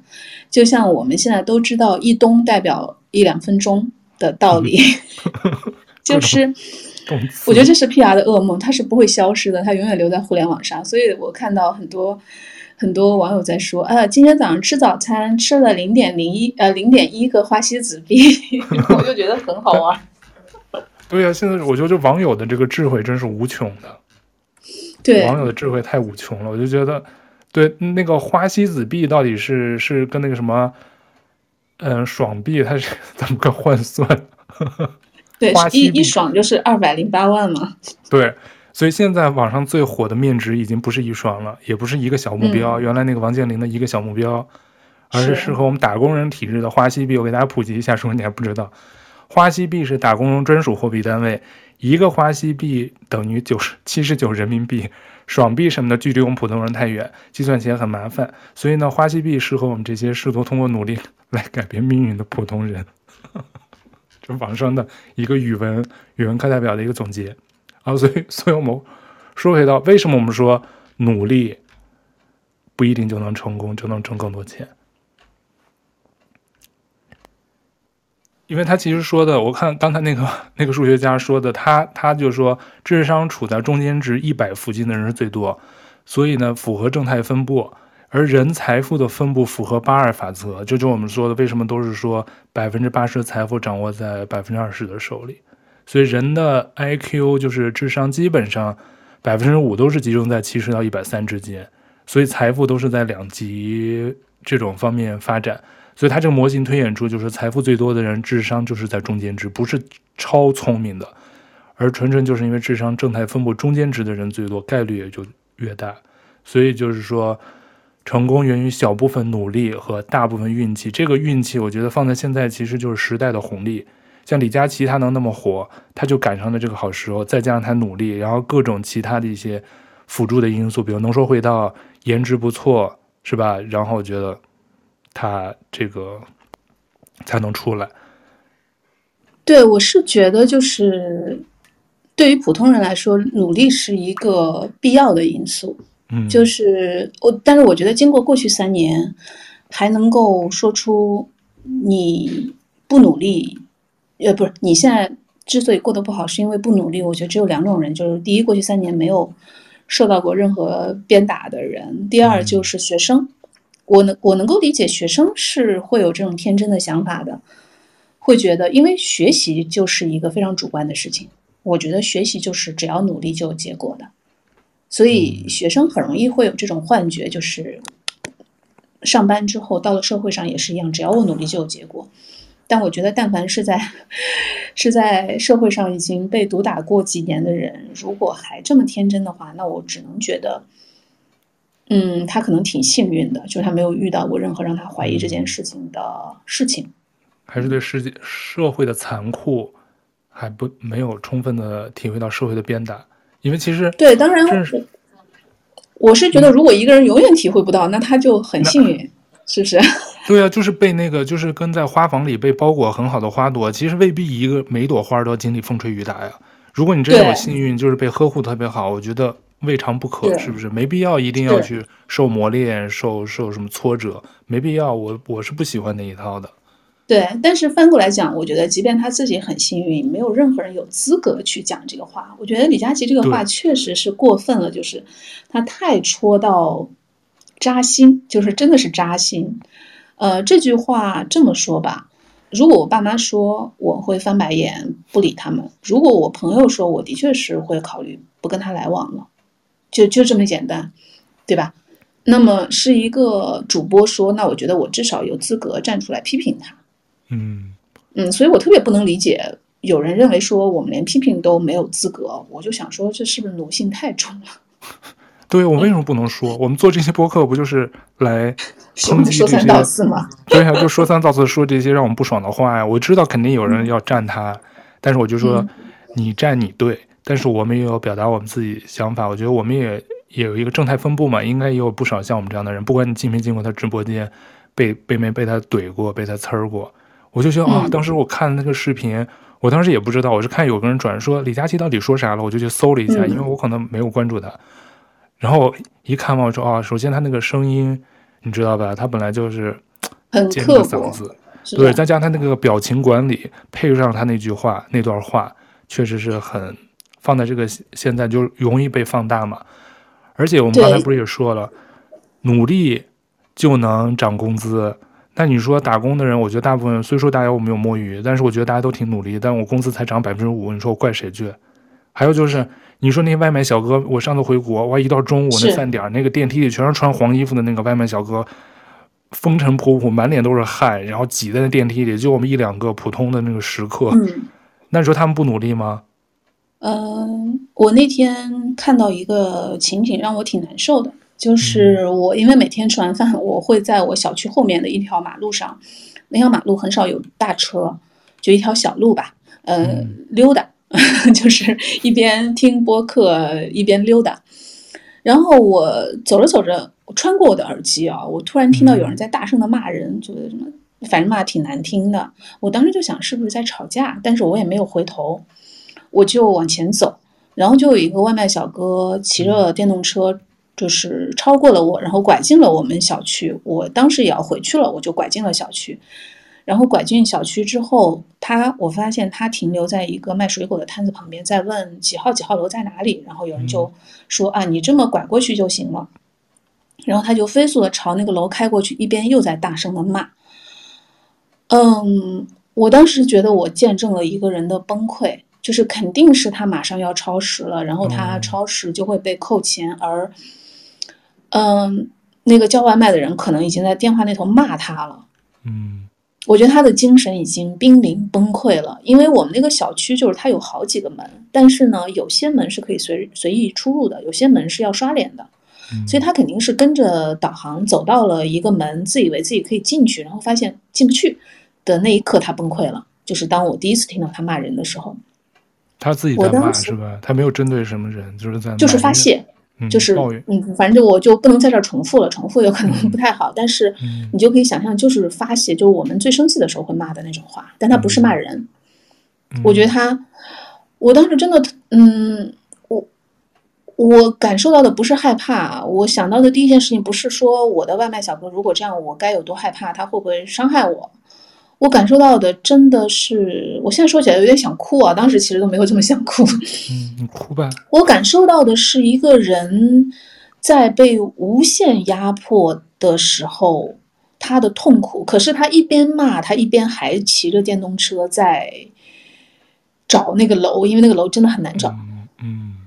Speaker 4: 就像我们现在都知道，一东代表一两分钟的道理，[LAUGHS] [LAUGHS] 就是。我觉得这是 PR 的噩梦，它是不会消失的，它永远留在互联网上。所以我看到很多很多网友在说，啊，今天早上吃早餐吃了零点零一呃零点一个花西子币，[LAUGHS] 我就觉得很好玩。[LAUGHS]
Speaker 1: 对呀、啊，现在我觉得这网友的这个智慧真是无穷的。[LAUGHS]
Speaker 4: 对，
Speaker 1: 网友的智慧太无穷了，我就觉得对，那个花西子币到底是是跟那个什么，嗯，爽币它是怎么个换算？
Speaker 4: 对，一一爽就是二百零八万嘛。
Speaker 1: 对，所以现在网上最火的面值已经不是一爽了，也不是一个小目标，嗯、原来那个王健林的一个小目标，而是适合我们打工人体质的花西币。我给大家普及一下，说你还不知道，花西币是打工人专属货币单位，一个花西币等于九十七十九人民币。爽币什么的距离我们普通人太远，计算起来很麻烦，所以呢，花西币适合我们这些试图通过努力来改变命运的普通人。这网上的一个语文语文课代表的一个总结啊，所以所以我们说回到为什么我们说努力不一定就能成功，就能挣更多钱。因为他其实说的，我看刚才那个那个数学家说的，他他就说智商处在中间值一百附近的人是最多，所以呢符合正态分布，而人财富的分布符合八二法则，就就我们说的，为什么都是说百分之八十的财富掌握在百分之二十的手里，所以人的 IQ 就是智商基本上百分之五都是集中在七十到一百三之间，所以财富都是在两极这种方面发展。所以他这个模型推演出，就是财富最多的人智商就是在中间值，不是超聪明的，而纯纯就是因为智商正态分布中间值的人最多，概率也就越大。所以就是说，成功源于小部分努力和大部分运气。这个运气，我觉得放在现在其实就是时代的红利。像李佳琦他能那么火，他就赶上了这个好时候，再加上他努力，然后各种其他的一些辅助的因素，比如能说会道、颜值不错，是吧？然后我觉得。他这个才能出来。
Speaker 4: 对，我是觉得，就是对于普通人来说，努力是一个必要的因素。嗯，就是我，但是我觉得，经过过去三年，还能够说出你不努力，呃，不是你现在之所以过得不好，是因为不努力。我觉得只有两种人，就是第一，过去三年没有受到过任何鞭打的人；第二，就是学生。嗯我能我能够理解学生是会有这种天真的想法的，会觉得因为学习就是一个非常主观的事情。我觉得学习就是只要努力就有结果的，所以学生很容易会有这种幻觉，就是上班之后到了社会上也是一样，只要我努力就有结果。但我觉得，但凡是在是在社会上已经被毒打过几年的人，如果还这么天真的话，那我只能觉得。嗯，他可能挺幸运的，就是他没有遇到过任何让他怀疑这件事情的事情，
Speaker 1: 还是对世界社会的残酷还不没有充分的体会到社会的鞭打，因为其实
Speaker 4: 对，当然是我是觉得，如果一个人永远体会不到，嗯、那他就很幸运，是不是？[LAUGHS]
Speaker 1: 对啊，就是被那个，就是跟在花房里被包裹很好的花朵，其实未必一个每朵花都要经历风吹雨打呀。如果你真的有幸运，就是被呵护特别好，我觉得。未尝不可，是不是？没必要一定要去受磨练、受受什么挫折，没必要。我我是不喜欢那一套的。
Speaker 4: 对，但是翻过来讲，我觉得，即便他自己很幸运，没有任何人有资格去讲这个话。我觉得李佳琦这个话确实是过分了，就是他太戳到扎心，就是真的是扎心。呃，这句话这么说吧，如果我爸妈说，我会翻白眼不理他们；如果我朋友说，我的确是会考虑不跟他来往了。就就这么简单，对吧？那么是一个主播说，那我觉得我至少有资格站出来批评他。
Speaker 1: 嗯
Speaker 4: 嗯，所以我特别不能理解，有人认为说我们连批评都没有资格，我就想说，这是不是奴性太重了？[LAUGHS]
Speaker 1: 对，我为什么不能说？我们做这些播客不就是来 [LAUGHS] 抨击这些
Speaker 4: 说三道四吗？
Speaker 1: 对呀，就说三道四，说这些让我们不爽的话呀。我知道肯定有人要站他，嗯、但是我就说，嗯、你站你对。但是我们也有表达我们自己想法，我觉得我们也也有一个正态分布嘛，应该也有不少像我们这样的人，不管你进没进过他直播间，被被没被他怼过，被他呲儿过，我就觉得啊、哦，当时我看那个视频，我当时也不知道，我是看有个人转说李佳琦到底说啥了，我就去搜了一下，因为我可能没有关注他，然后一看嘛，我说啊，首先他那个声音，你知道吧，他本来就是尖的嗓子，对，再加上他那个表情管理，配上他那句话那段话，确实是很。放在这个现在就容易被放大嘛，而且我们刚才不是也说了，努力就能涨工资。那你说打工的人，我觉得大部分虽说大家我没有摸鱼，但是我觉得大家都挺努力，但我工资才涨百分之五，你说我怪谁去？还有就是你说那些外卖小哥，我上次回国，哇，一到中午那饭点儿，那个电梯里全是穿黄衣服的那个外卖小哥，风尘仆仆，满脸都是汗，然后挤在那电梯里，就我们一两个普通的那个食客。
Speaker 4: 嗯，
Speaker 1: 那你说他们不努力吗？
Speaker 4: 嗯、呃，我那天看到一个情景，让我挺难受的，就是我因为每天吃完饭，我会在我小区后面的一条马路上，那条马路很少有大车，就一条小路吧，呃，嗯、溜达。[LAUGHS] 就是一边听播客一边溜达，然后我走着走着，我穿过我的耳机啊，我突然听到有人在大声的骂人，觉得什么，反正骂挺难听的。我当时就想是不是在吵架，但是我也没有回头，我就往前走，然后就有一个外卖小哥骑着电动车，就是超过了我，然后拐进了我们小区。我当时也要回去了，我就拐进了小区。然后拐进小区之后，他我发现他停留在一个卖水果的摊子旁边，在问几号几号楼在哪里。然后有人就说啊，你这么拐过去就行了。然后他就飞速的朝那个楼开过去，一边又在大声的骂。嗯，我当时觉得我见证了一个人的崩溃，就是肯定是他马上要超时了，然后他超时就会被扣钱，而嗯，那个叫外卖的人可能已经在电话那头骂他了。嗯。我觉得他的精神已经濒临崩溃了，因为我们那个小区就是它有好几个门，但是呢，有些门是可以随随意出入的，有些门是要刷脸的，所以他肯定是跟着导航走到了一个门，自以为自己可以进去，然后发现进不去的那一刻，他崩溃了。就是当我第一次听到他骂人的时候，
Speaker 1: 他自己在骂是吧？他没有针对什么人，就是在
Speaker 4: 就是发泄。就是嗯，反正我就不能在这儿重复了，重复有可能不太好。但是你就可以想象，就是发泄，就是我们最生气的时候会骂的那种话。但他不是骂人，我觉得他，我当时真的，嗯，我我感受到的不是害怕，我想到的第一件事情不是说我的外卖小哥如果这样，我该有多害怕，他会不会伤害我。我感受到的真的是，我现在说起来有点想哭啊！当时其实都没有这么想哭。[LAUGHS]
Speaker 1: 嗯，你哭吧。
Speaker 4: 我感受到的是一个人在被无限压迫的时候，他的痛苦。可是他一边骂，他一边还骑着电动车在找那个楼，因为那个楼真的很难找。
Speaker 1: 嗯。嗯。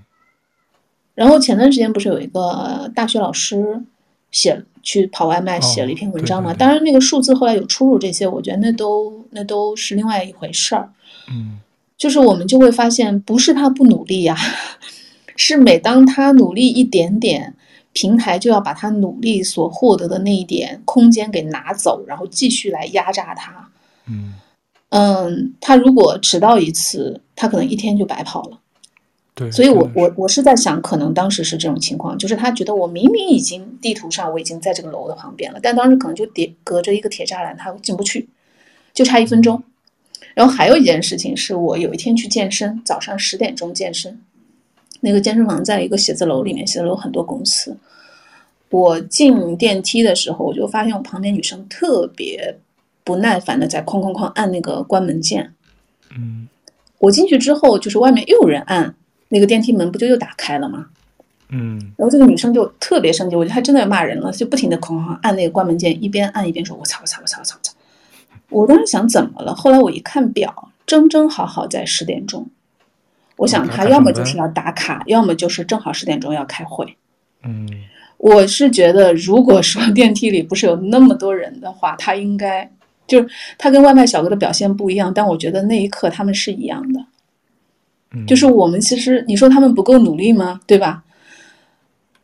Speaker 4: 然后前段时间不是有一个大学老师写。去跑外卖写了一篇文章嘛？哦、当然，那个数字后来有出入，这些我觉得那都那都是另外一回事儿。
Speaker 1: 嗯，
Speaker 4: 就是我们就会发现，不是他不努力呀、啊，[LAUGHS] 是每当他努力一点点，平台就要把他努力所获得的那一点空间给拿走，然后继续来压榨他。
Speaker 1: 嗯
Speaker 4: 嗯，他如果迟到一次，他可能一天就白跑了。所以我，我我我是在想，可能当时是这种情况，就是他觉得我明明已经地图上我已经在这个楼的旁边了，但当时可能就叠隔着一个铁栅栏，他进不去，就差一分钟。然后还有一件事情是我有一天去健身，早上十点钟健身，那个健身房在一个写字楼里面，写字楼很多公司。我进电梯的时候，我就发现我旁边女生特别不耐烦的在哐哐哐按那个关门键。
Speaker 1: 嗯，
Speaker 4: 我进去之后，就是外面又有人按。那个电梯门不就又打开了吗？
Speaker 1: 嗯，
Speaker 4: 然后这个女生就特别生气，我觉得她真的要骂人了，就不停的哐哐按那个关门键，一边按一边说：“我操我操我操我操我操！”我当时想怎么了？后来我一看表，正正好好在十点钟。我想她要么就是要打卡，要么就是正好十点钟要开会。
Speaker 1: 嗯，
Speaker 4: 我是觉得，如果说电梯里不是有那么多人的话，她应该就是她跟外卖小哥的表现不一样，但我觉得那一刻他们是一样的。就是我们其实你说他们不够努力吗？对吧？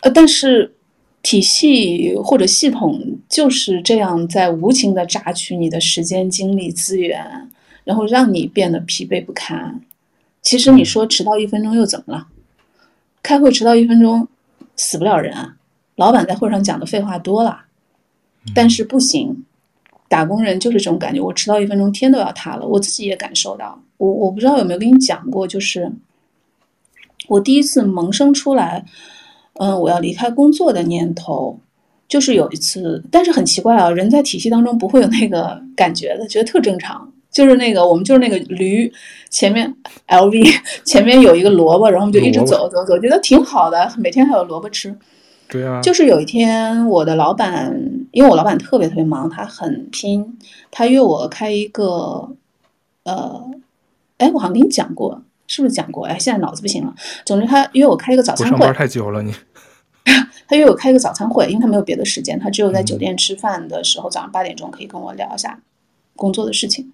Speaker 4: 呃，但是体系或者系统就是这样在无情的榨取你的时间、精力、资源，然后让你变得疲惫不堪。其实你说迟到一分钟又怎么了？开会迟到一分钟死不了人啊！老板在会上讲的废话多了，但是不行。打工人就是这种感觉，我迟到一分钟，天都要塌了。我自己也感受到，我我不知道有没有跟你讲过，就是我第一次萌生出来，嗯，我要离开工作的念头，就是有一次，但是很奇怪啊，人在体系当中不会有那个感觉的，觉得特正常。就是那个我们就是那个驴，前面 LV [LAUGHS] 前面有一个萝卜，然后我们就一直走走走，觉得挺好的，每天还有萝卜吃。
Speaker 1: 对啊，
Speaker 4: 就是有一天，我的老板，因为我老板特别特别忙，他很拼，他约我开一个，呃，哎，我好像跟你讲过，是不是讲过？哎，现在脑子不行了。总之，他约我开一个早餐
Speaker 1: 会。上班太久了，你。[LAUGHS]
Speaker 4: 他约我开一个早餐会，因为他没有别的时间，他只有在酒店吃饭的时候，嗯、早上八点钟可以跟我聊一下工作的事情。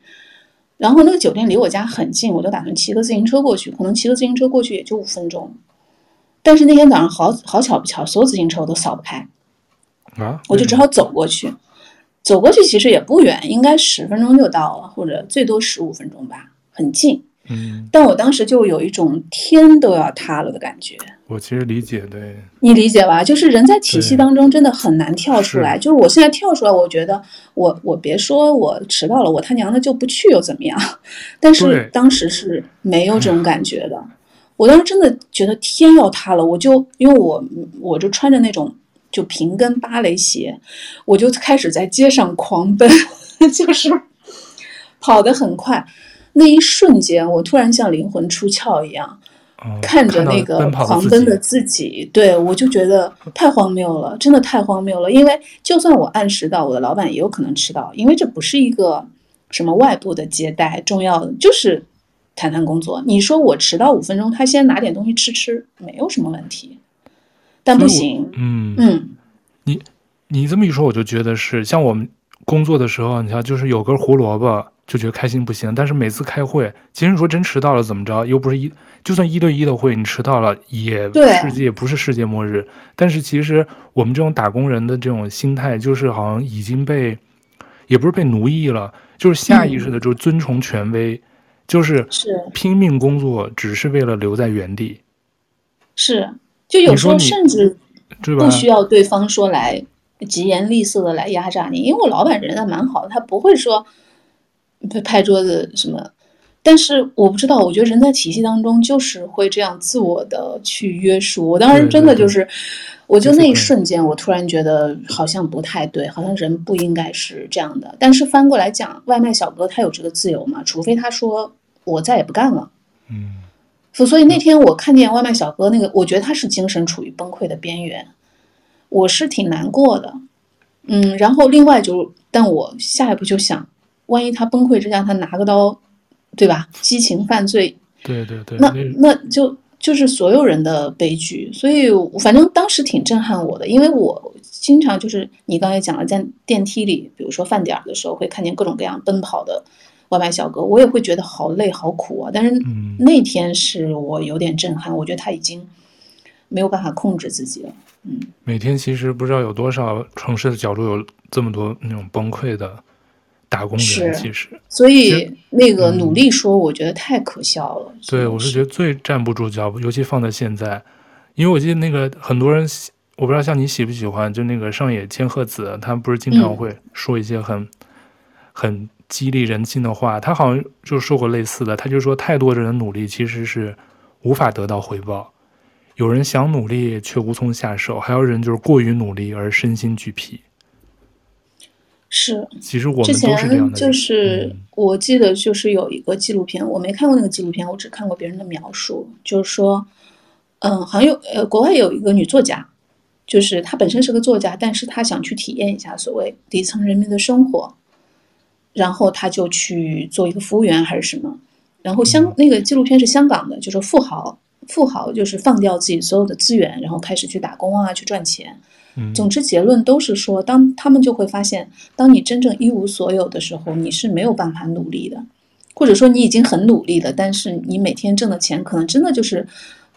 Speaker 4: 然后那个酒店离我家很近，我就打算骑个自行车过去，可能骑个自行车过去也就五分钟。但是那天早上好好巧不巧，所有自行车我都扫不开，
Speaker 1: 啊，
Speaker 4: 我就只好走过去。走过去其实也不远，应该十分钟就到了，或者最多十五分钟吧，很近。
Speaker 1: 嗯，
Speaker 4: 但我当时就有一种天都要塌了的感觉。
Speaker 1: 我其实理解，对，
Speaker 4: 你理解吧？就是人在体系当中真的很难跳出来。就是我现在跳出来，我觉得我我别说我迟到了，我他娘的就不去又怎么样？[LAUGHS] 但是当时是没有这种感觉的。我当时真的觉得天要塌了，我就因为我我就穿着那种就平跟芭蕾鞋，我就开始在街上狂奔，[LAUGHS] 就是跑得很快。那一瞬间，我突然像灵魂出窍一样，
Speaker 1: 哦、
Speaker 4: 看着那个狂奔的自己，自己对，我就觉得太荒谬了，真的太荒谬了。因为就算我按时到，我的老板也有可能迟到，因为这不是一个什么外部的接待，重要的就是谈谈工作。你说我迟到五分钟，他先拿点东西吃吃，没有什么问题。但不行，
Speaker 1: 嗯
Speaker 4: 嗯，
Speaker 1: 你你这么一说，我就觉得是像我们工作的时候，你看就是有根胡萝卜。就觉得开心不行，但是每次开会，其实你说真迟到了怎么着？又不是一，就算一对一的会，你迟到了也世界不是世界末日。但是其实我们这种打工人的这种心态，就是好像已经被，也不是被奴役了，就是下意识的就遵从权威，嗯、就是拼命工作，只是为了留在原地。
Speaker 4: 是，就有时候甚至不需要对方说来疾言厉色的来压榨你，因为我老板人还蛮好的，他不会说。拍拍桌子什么，但是我不知道，我觉得人在体系当中就是会这样自我的去约束。我当时真的就是，我就那一瞬间，我突然觉得好像不太对，好像人不应该是这样的。但是翻过来讲，外卖小哥他有这个自由吗？除非他说我再也不干了。
Speaker 1: 嗯。
Speaker 4: 所以那天我看见外卖小哥那个，我觉得他是精神处于崩溃的边缘，我是挺难过的。嗯，然后另外就，但我下一步就想。万一他崩溃之下，他拿个刀，对吧？激情犯罪，
Speaker 1: 对对对，
Speaker 4: 那那就就是所有人的悲剧。所以，反正当时挺震撼我的，因为我经常就是你刚才讲了，在电梯里，比如说饭点儿的时候，会看见各种各样奔跑的外卖小哥，我也会觉得好累好苦啊。但是那天是我有点震撼，我觉得他已经没有办法控制自己了。嗯，
Speaker 1: 每天其实不知道有多少城市的角落有这么多那种崩溃的。打工人其实，
Speaker 4: 所以那个努力说，我觉得太可笑了。
Speaker 1: 嗯、对，我是觉得最站不住脚，尤其放在现在，因为我记得那个很多人，我不知道像你喜不喜欢，就那个上野千鹤子，他不是经常会说一些很、嗯、很激励人心的话，他好像就说过类似的，他就说太多人的人努力其实是无法得到回报，有人想努力却无从下手，还有人就是过于努力而身心俱疲。
Speaker 4: 是，
Speaker 1: 其实我们
Speaker 4: 都是这样的就是我记得就是有一个纪录片，我没看过那个纪录片，我只看过别人的描述，就是说，嗯，好像有呃，国外有一个女作家，就是她本身是个作家，但是她想去体验一下所谓底层人民的生活，然后他就去做一个服务员还是什么，然后香那个纪录片是香港的，就是富豪，富豪就是放掉自己所有的资源，然后开始去打工啊，去赚钱。总之，结论都是说，当他们就会发现，当你真正一无所有的时候，你是没有办法努力的，或者说你已经很努力了，但是你每天挣的钱可能真的就是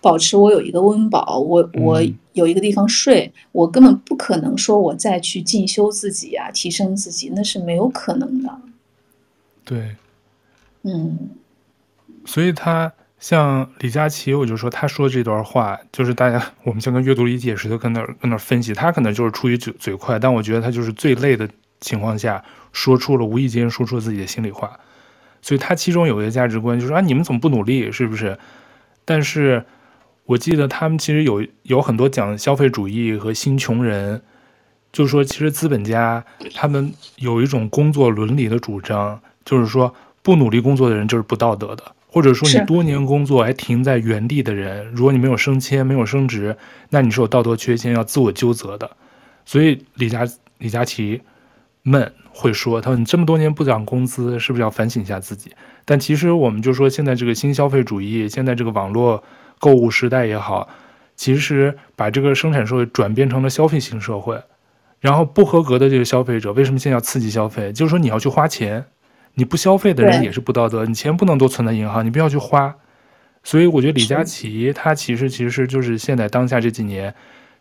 Speaker 4: 保持我有一个温饱，我我有一个地方睡，我根本不可能说我再去进修自己呀、啊，提升自己，那是没有可能的。
Speaker 1: 对，
Speaker 4: 嗯，
Speaker 1: 所以他。像李佳琦，我就说他说这段话，就是大家我们像跟阅读理解似的，跟那跟那分析，他可能就是出于嘴嘴快，但我觉得他就是最累的情况下说出了无意间说出了自己的心里话，所以他其中有一个价值观就是啊，你们怎么不努力，是不是？但是我记得他们其实有有很多讲消费主义和新穷人，就是说其实资本家他们有一种工作伦理的主张，就是说不努力工作的人就是不道德的。或者说你多年工作还停在原地的人，如果你没有升迁、没有升职，那你是有道德缺陷要自我纠责的。所以李佳李佳琦们会说：“他说你这么多年不涨工资，是不是要反省一下自己？”但其实我们就说，现在这个新消费主义，现在这个网络购物时代也好，其实把这个生产社会转变成了消费型社会。然后不合格的这个消费者，为什么现在要刺激消费？就是说你要去花钱，你不消费的人也是不道德。你钱不能都存在银行，你不要去花。所以我觉得李佳琦他其实其实就是现在当下这几年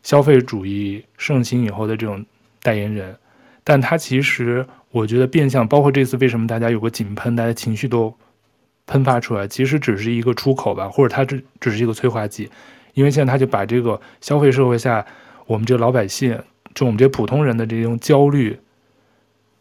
Speaker 1: 消费主义盛行以后的这种代言人。但他其实，我觉得变相，包括这次为什么大家有个井喷，大家情绪都喷发出来，其实只是一个出口吧，或者它只只是一个催化剂，因为现在它就把这个消费社会下我们这个老百姓，就我们这普通人的这种焦虑，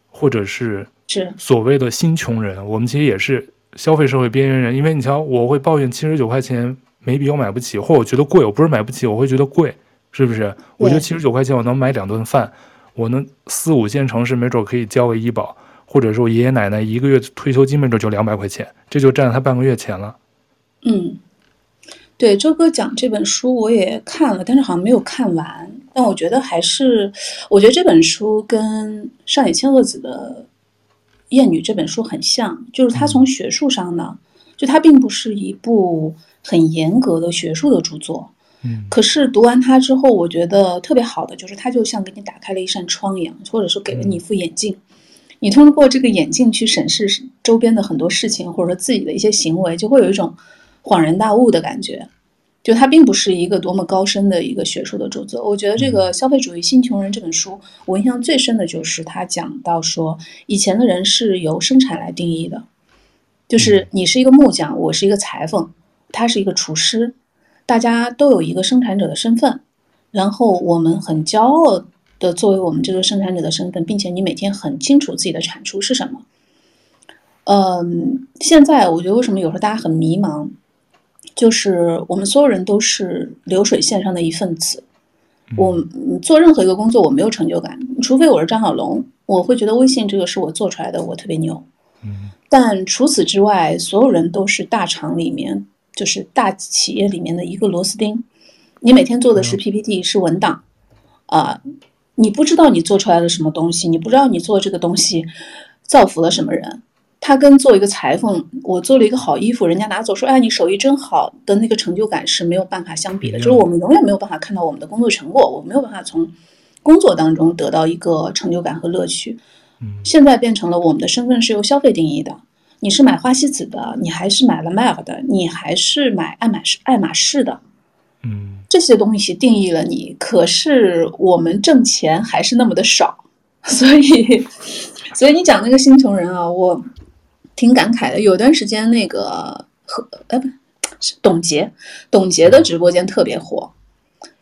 Speaker 1: 或者是是所谓的新穷人，我们其实也是消费社会边缘人，因为你瞧，我会抱怨七十九块钱没笔我买不起，或我觉得贵，我不是买不起，我会觉得贵，是不是？我觉得七十九块钱我能买两顿饭。我能四五线城市没准可以交个医保，或者说我爷爷奶奶一个月退休金没准就两百块钱，这就占了他半个月钱了。
Speaker 4: 嗯，对，周哥讲这本书我也看了，但是好像没有看完。但我觉得还是，我觉得这本书跟上野千鹤子的《厌女》这本书很像，就是它从学术上呢，就它并不是一部很严格的学术的著作。可是读完它之后，我觉得特别好的就是它就像给你打开了一扇窗一样，或者说给了你一副眼镜，你通过这个眼镜去审视周边的很多事情，或者说自己的一些行为，就会有一种恍然大悟的感觉。就它并不是一个多么高深的一个学术的著作。我觉得这个《消费主义新穷人》这本书，我印象最深的就是他讲到说，以前的人是由生产来定义的，就是你是一个木匠，我是一个裁缝，他是一个厨师。大家都有一个生产者的身份，然后我们很骄傲的作为我们这个生产者的身份，并且你每天很清楚自己的产出是什么。嗯，现在我觉得为什么有时候大家很迷茫，就是我们所有人都是流水线上的一份子。我做任何一个工作，我没有成就感，除非我是张小龙，我会觉得微信这个是我做出来的，我特别牛。但除此之外，所有人都是大厂里面。就是大企业里面的一个螺丝钉，你每天做的是 PPT，是文档，啊、呃，你不知道你做出来了什么东西，你不知道你做这个东西造福了什么人。他跟做一个裁缝，我做了一个好衣服，人家拿走说，哎，你手艺真好的那个成就感是没有办法相比的。就是我们永远没有办法看到我们的工作成果，我没有办法从工作当中得到一个成就感和乐趣。现在变成了我们的身份是由消费定义的。你是买花西子的，你还是买了 Mac 的，你还是买爱马仕爱马仕的，
Speaker 1: 嗯，
Speaker 4: 这些东西定义了你。可是我们挣钱还是那么的少，[LAUGHS] 所以，所以你讲那个新穷人啊，我挺感慨的。有段时间那个和哎不是董洁，董洁的直播间特别火。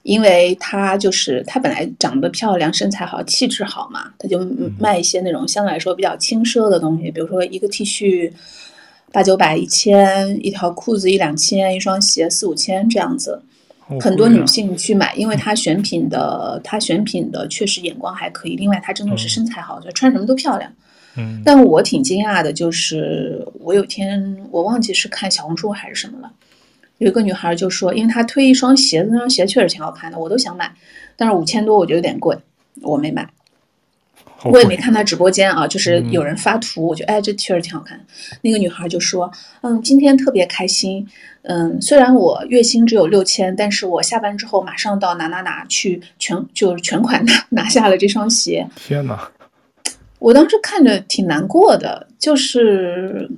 Speaker 4: 因为她就是她本来长得漂亮，身材好，气质好嘛，她就卖一些那种相对来说比较轻奢的东西，比如说一个 T 恤八九百、一千，一条裤子一两千，一双鞋四五千这样子，很多女性去买，因为她选品的她选品的确实眼光还可以。另外，她真的是身材好，就穿什么都漂亮。嗯，但我挺惊讶的，就是我有天我忘记是看小红书还是什么了。有一个女孩就说，因为她推一双鞋子，那双鞋确实挺好看的，我都想买，但是五千多我觉得有点贵，我没买。我也没看她直播间啊，就是有人发图，我觉得哎，这确实挺好看。那个女孩就说，嗯，今天特别开心，嗯，虽然我月薪只有六千，但是我下班之后马上到哪哪哪去全就是全款拿 [LAUGHS] 拿下了这双鞋。
Speaker 1: 天哪！
Speaker 4: 我当时看着挺难过的，就是。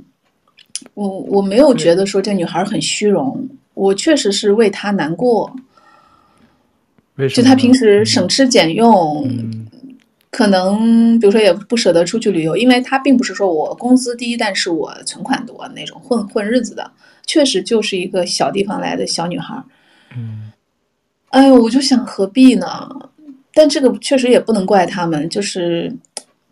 Speaker 4: 我我没有觉得说这女孩很虚荣，我确实是为她难过。就她平时省吃俭用，
Speaker 1: 嗯、
Speaker 4: 可能比如说也不舍得出去旅游，因为他并不是说我工资低，但是我存款多那种混混日子的，确实就是一个小地方来的小女孩。
Speaker 1: 嗯，
Speaker 4: 哎呦，我就想何必呢？但这个确实也不能怪他们，就是。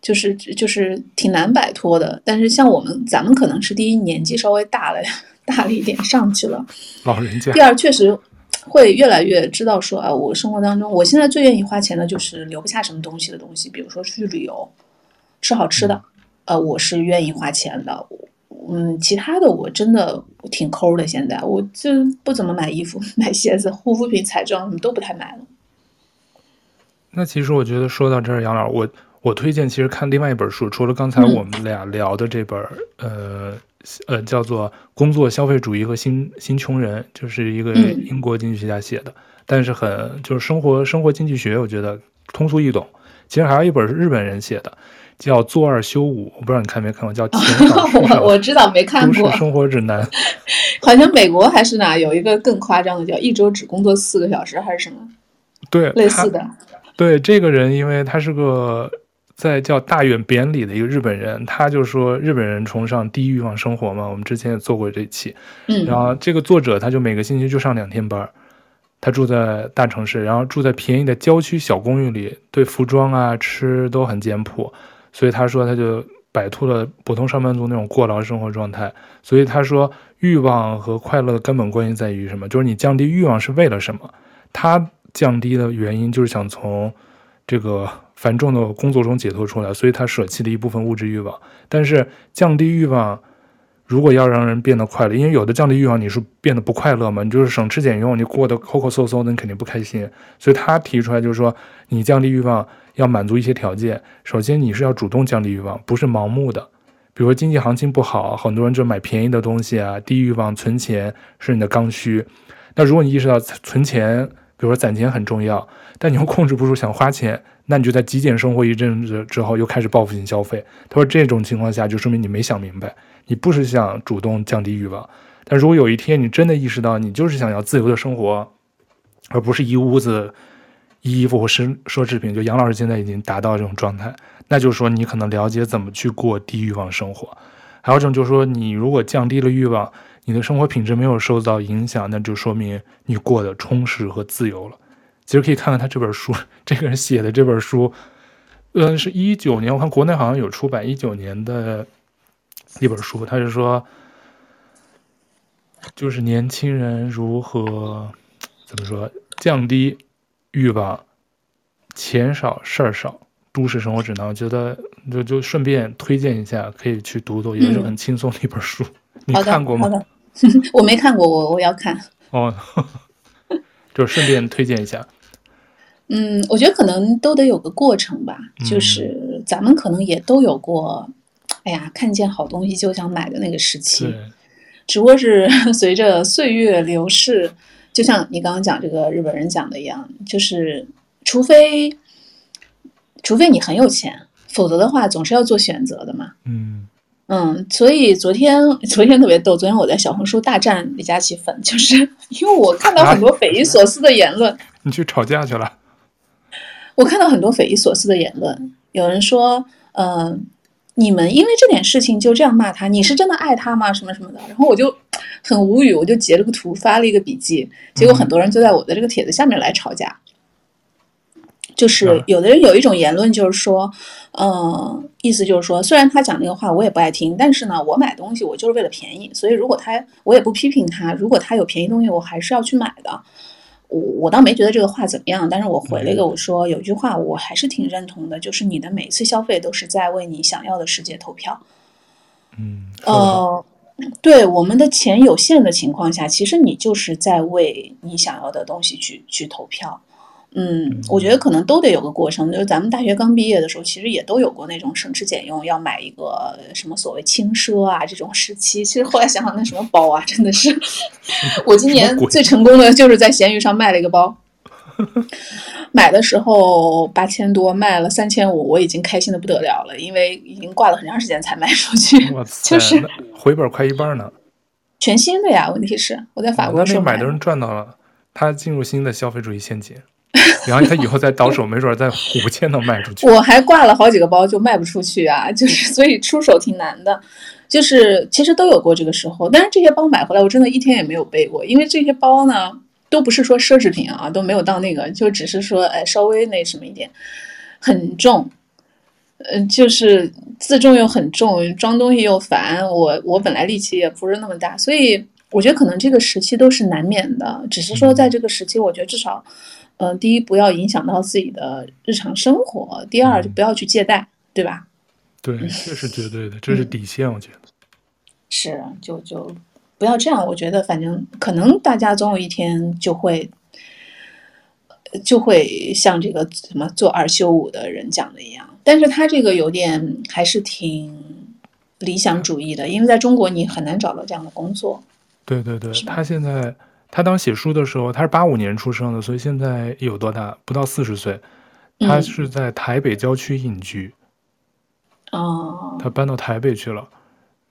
Speaker 4: 就是就是挺难摆脱的，但是像我们，咱们可能是第一年纪稍微大了，[LAUGHS] 大了一点上去了，
Speaker 1: 老人家。
Speaker 4: 第二，确实会越来越知道说啊，我生活当中，我现在最愿意花钱的就是留不下什么东西的东西，比如说出去旅游，吃好吃的，嗯、呃，我是愿意花钱的。嗯，其他的我真的挺抠的，现在我就不怎么买衣服、[LAUGHS] 买鞋子、护肤品、彩妆什么都不太买了。
Speaker 1: 那其实我觉得说到这儿，杨老师我。我推荐其实看另外一本书，除了刚才我们俩聊的这本，呃呃，叫做《工作消费主义和新新穷人》，就是一个英国经济学家写的，但是很就是生活生活经济学，我觉得通俗易懂。其实还有一本是日本人写的，叫《做二休五》，我不知道你看没看过，叫《钱少事少》，
Speaker 4: 我知道没看
Speaker 1: 过。生活指南。[LAUGHS]
Speaker 4: 好像美国还是哪有一个更夸张的，叫一周只工作四个小时还是什么？
Speaker 1: 对，
Speaker 4: 类似的。
Speaker 1: 对这个人，因为他是个。在叫大远扁里的一个日本人，他就说日本人崇尚低欲望生活嘛。我们之前也做过这期，
Speaker 4: 嗯，
Speaker 1: 然后这个作者他就每个星期就上两天班，他住在大城市，然后住在便宜的郊区小公寓里，对服装啊吃都很简朴，所以他说他就摆脱了普通上班族那种过劳生活状态。所以他说欲望和快乐的根本关系在于什么？就是你降低欲望是为了什么？他降低的原因就是想从这个。繁重的工作中解脱出来，所以他舍弃了一部分物质欲望。但是降低欲望，如果要让人变得快乐，因为有的降低欲望你是变得不快乐嘛，你就是省吃俭用，你过得抠抠搜搜的，你肯定不开心。所以他提出来就是说，你降低欲望要满足一些条件。首先你是要主动降低欲望，不是盲目的。比如说经济行情不好，很多人就买便宜的东西啊，低欲望存钱是你的刚需。那如果你意识到存钱，比如说攒钱很重要，但你又控制不住想花钱。[LAUGHS] 那你就在极简生活一阵子之后，又开始报复性消费。他说，这种情况下就说明你没想明白，你不是想主动降低欲望。但如果有一天你真的意识到你就是想要自由的生活，而不是一屋子衣服或奢奢侈品，就杨老师现在已经达到这种状态，那就是说你可能了解怎么去过低欲望生活。还有一种就是说，你如果降低了欲望，你的生活品质没有受到影响，那就说明你过得充实和自由了。其实可以看看他这本书，[LAUGHS] 这个人写的这本书，嗯，是一九年，我看国内好像有出版一九年的一本书。他是说，就是年轻人如何怎么说降低欲望，钱少事儿少，都市生活指南。我觉得就就顺便推荐一下，可以去读读，也是很轻松的一本书。嗯、你看过吗？[LAUGHS]
Speaker 4: 我没看过，我我要看。
Speaker 1: 哦。[LAUGHS] 就顺便推荐一下，
Speaker 4: 嗯，我觉得可能都得有个过程吧，嗯、就是咱们可能也都有过，哎呀，看见好东西就想买的那个时期，只不过是 [LAUGHS] 随着岁月流逝，就像你刚刚讲这个日本人讲的一样，就是除非，除非你很有钱，否则的话总是要做选择的嘛，
Speaker 1: 嗯。
Speaker 4: 嗯，所以昨天昨天特别逗，昨天我在小红书大战李佳琦粉，就是因为我看到很多匪夷所思的言论。
Speaker 1: 你去吵架去了？
Speaker 4: 我看到很多匪夷所思的言论，有人说，嗯、呃，你们因为这点事情就这样骂他，你是真的爱他吗？什么什么的。然后我就很无语，我就截了个图发了一个笔记，结果很多人就在我的这个帖子下面来吵架。就是有的人有一种言论，就是说，嗯、呃，意思就是说，虽然他讲那个话我也不爱听，但是呢，我买东西我就是为了便宜，所以如果他我也不批评他，如果他有便宜东西，我还是要去买的。我我倒没觉得这个话怎么样，但是我回了一个我说有句话我还是挺认同的，就是你的每次消费都是在为你想要的世界投票。
Speaker 1: 嗯，
Speaker 4: 呃，对，我们的钱有限的情况下，其实你就是在为你想要的东西去去投票。嗯，我觉得可能都得有个过程。就是咱们大学刚毕业的时候，其实也都有过那种省吃俭用，要买一个什么所谓轻奢啊这种时期。其实后来想想，那什么包啊，真的是。我今年最成功的就是在闲鱼上卖了一个包，[LAUGHS] 买的时候八千多，卖了三千五，我已经开心的不得了了，因为已经挂了很长时间才卖出去。
Speaker 1: 就是回本快一半呢。
Speaker 4: 全新的呀，问题是我在法国时候买
Speaker 1: 的人赚到了，他进入新的消费主义陷阱。然后他以后再倒手，没准再五千能卖出去。
Speaker 4: 我还挂了好几个包，就卖不出去啊，[LAUGHS] 就是所以出手挺难的。就是其实都有过这个时候，但是这些包买回来，我真的一天也没有背过，因为这些包呢都不是说奢侈品啊，都没有到那个，就只是说哎稍微那什么一点，很重，嗯、呃，就是自重又很重，装东西又烦。我我本来力气也不是那么大，所以我觉得可能这个时期都是难免的，只是说在这个时期，我觉得至少。嗯、呃，第一不要影响到自己的日常生活，第二就不要去借贷，嗯、对吧？
Speaker 1: 对，这是绝对的，这是底线，我觉得。
Speaker 4: 是，就就不要这样。我觉得，反正可能大家总有一天就会就会像这个什么做二休五的人讲的一样，但是他这个有点还是挺理想主义的，因为在中国你很难找到这样的工作。
Speaker 1: 对对对，他现在他当写书的时候，他是八五年出生的，所以现在有多大？不到四十岁。他是在台北郊区隐居。
Speaker 4: 哦、嗯。
Speaker 1: 他搬到台北去了，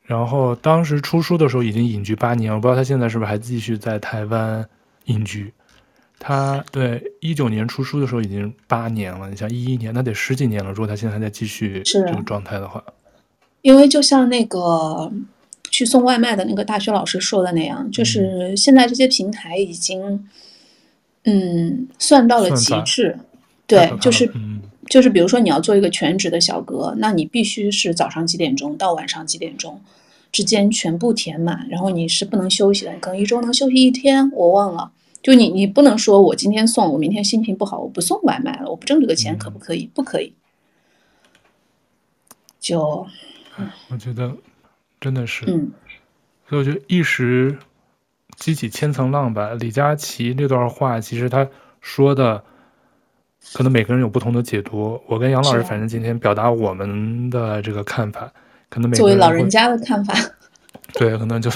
Speaker 1: 然后当时出书的时候已经隐居八年，我不知道他现在是不是还继续在台湾隐居。他对一九年出书的时候已经八年了，你像一一年，那得十几年了。如果他现在还在继续这种状态的话，
Speaker 4: 因为就像那个去送外卖的那个大学老师说的那样，就是现在这些平台已经嗯算到了极致，对，就是、嗯、就是比如说你要做一个全职的小哥，那你必须是早上几点钟到晚上几点钟之间全部填满，然后你是不能休息的，你可能一周能休息一天，我忘了。就你，你不能说我今天送，我明天心情不好，我不送外卖了，我不挣这个钱，可不可以？不可以。就，
Speaker 1: 我觉得真的是，
Speaker 4: 嗯，
Speaker 1: 所以我觉得一时激起千层浪吧。李佳琦这段话，其实他说的，可能每个人有不同的解读。我跟杨老师，反正今天表达我们的这个看法，可能每个人
Speaker 4: 作为老人家的看法，[LAUGHS]
Speaker 1: 对，可能就，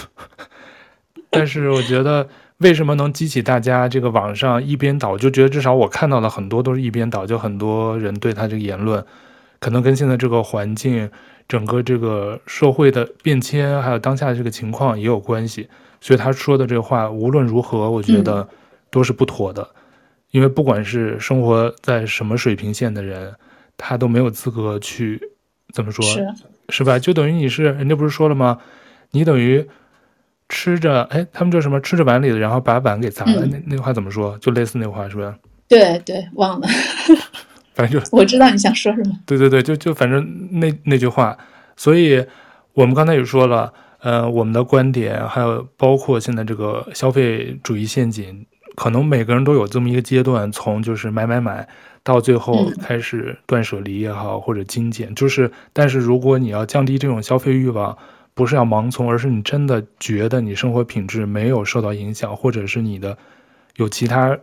Speaker 1: 但是我觉得。为什么能激起大家这个网上一边倒？就觉得至少我看到了很多都是一边倒，就很多人对他这个言论，可能跟现在这个环境、整个这个社会的变迁，还有当下的这个情况也有关系。所以他说的这个话，无论如何，我觉得都是不妥的。嗯、因为不管是生活在什么水平线的人，他都没有资格去怎么说，是，是吧？就等于你是人家不是说了吗？你等于。吃着，哎，他们叫什么？吃着碗里的，然后把碗给砸了。嗯、那那话怎么说？就类似那话，是吧？
Speaker 4: 对对，忘了。
Speaker 1: 反正就
Speaker 4: 我知道你想说什么。[LAUGHS]
Speaker 1: 对对对，就就反正那那句话。所以我们刚才也说了，呃，我们的观点，还有包括现在这个消费主义陷阱，可能每个人都有这么一个阶段，从就是买买买到最后开始断舍离也好，嗯、或者精简，就是，但是如果你要降低这种消费欲望。不是要盲从，而是你真的觉得你生活品质没有受到影响，或者是你的有其他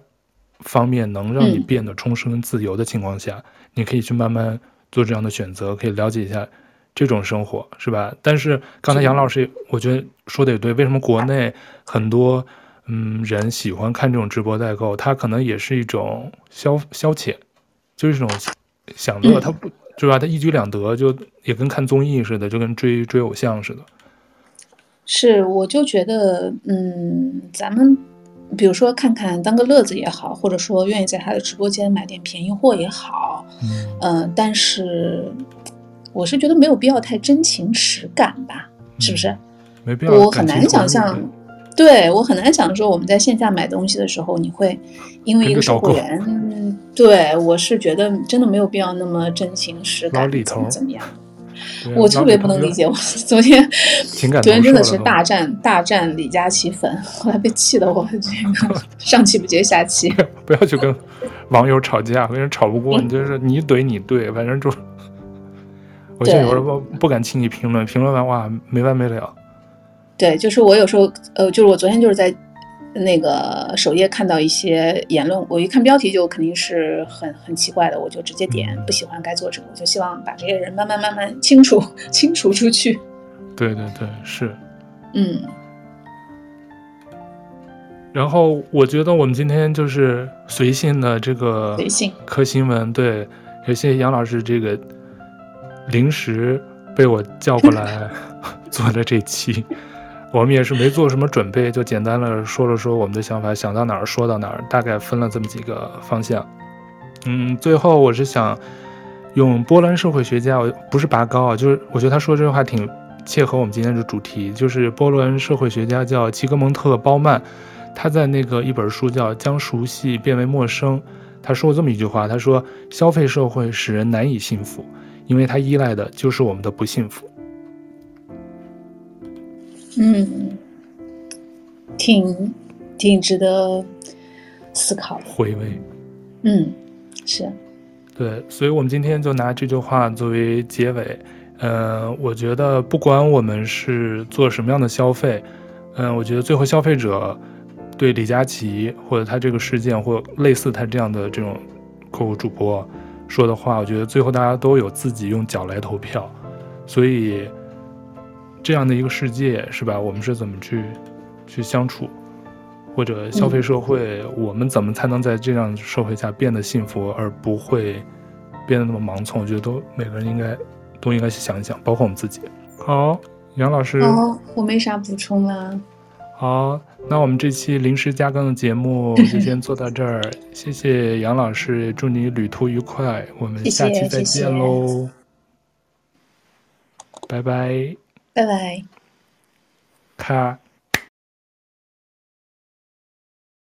Speaker 1: 方面能让你变得充实跟自由的情况下，嗯，你可以去慢慢做这样的选择，可以了解一下这种生活，是吧？但是刚才杨老师，我觉得说的也对，为什么国内很多嗯人喜欢看这种直播代购？他可能也是一种消消遣，就是一种享乐，他不。是吧？他一举两得，就也跟看综艺似的，就跟追追偶像似的。
Speaker 4: 是，我就觉得，嗯，咱们比如说看看当个乐子也好，或者说愿意在他的直播间买点便宜货也好，嗯，呃，但是我是觉得没有必要太真情实感吧，是不是？嗯，没必要。我很难想象。对，我很难想说，我们在线下买东西的时候，你会因为一个售货员，对，我是觉得真的没有必要那么真情实感，怎么怎么样？我特别不能理解，我 [LAUGHS] 昨天昨天真的是大战大战李佳琦粉，后来被气得我这个 [LAUGHS] 上气不接下气。[LAUGHS]
Speaker 1: 不要去跟网友吵架，跟人吵不过，你就是你怼你对，反正就我就有时候不敢轻易评论，评论完哇没完没了。
Speaker 4: 对，就是我有时候，呃，就是我昨天就是在那个首页看到一些言论，我一看标题就肯定是很很奇怪的，我就直接点不喜欢该作者，我就希望把这些人慢慢慢慢清除清除出去。
Speaker 1: 对对对，是，
Speaker 4: 嗯。
Speaker 1: 然后我觉得我们今天就是随性的这个
Speaker 4: 随性
Speaker 1: 科新闻，对，也谢谢杨老师这个临时被我叫过来 [LAUGHS] 做的这期。我们也是没做什么准备，就简单的说了说我们的想法，想到哪儿说到哪儿，大概分了这么几个方向。嗯，最后我是想用波兰社会学家，我不是拔高啊，就是我觉得他说这句话挺切合我们今天的主题，就是波兰社会学家叫齐格蒙特·鲍曼，他在那个一本书叫《将熟悉变为陌生》，他说过这么一句话，他说消费社会使人难以幸福，因为他依赖的就是我们的不幸福。
Speaker 4: 嗯，挺挺值得思考的，
Speaker 1: 回味。
Speaker 4: 嗯，是。
Speaker 1: 对，所以我们今天就拿这句话作为结尾。嗯、呃，我觉得不管我们是做什么样的消费，嗯、呃，我觉得最后消费者对李佳琦或者他这个事件或类似他这样的这种客户主播说的话，我觉得最后大家都有自己用脚来投票。所以这样的一个世界是吧？我们是怎么去去相处，或者消费社会，嗯、我们怎么才能在这样社会下变得幸福，而不会变得那么盲从？我觉得都每个人应该都应该去想一想，包括我们自己。好，杨老师。
Speaker 4: 好，我没啥补充了。
Speaker 1: 好，那我们这期临时加更的节目就先做到这儿。[LAUGHS] 谢谢杨老师，祝你旅途愉快。我们下期再见喽。谢谢，拜拜。
Speaker 4: 拜拜。
Speaker 1: 卡。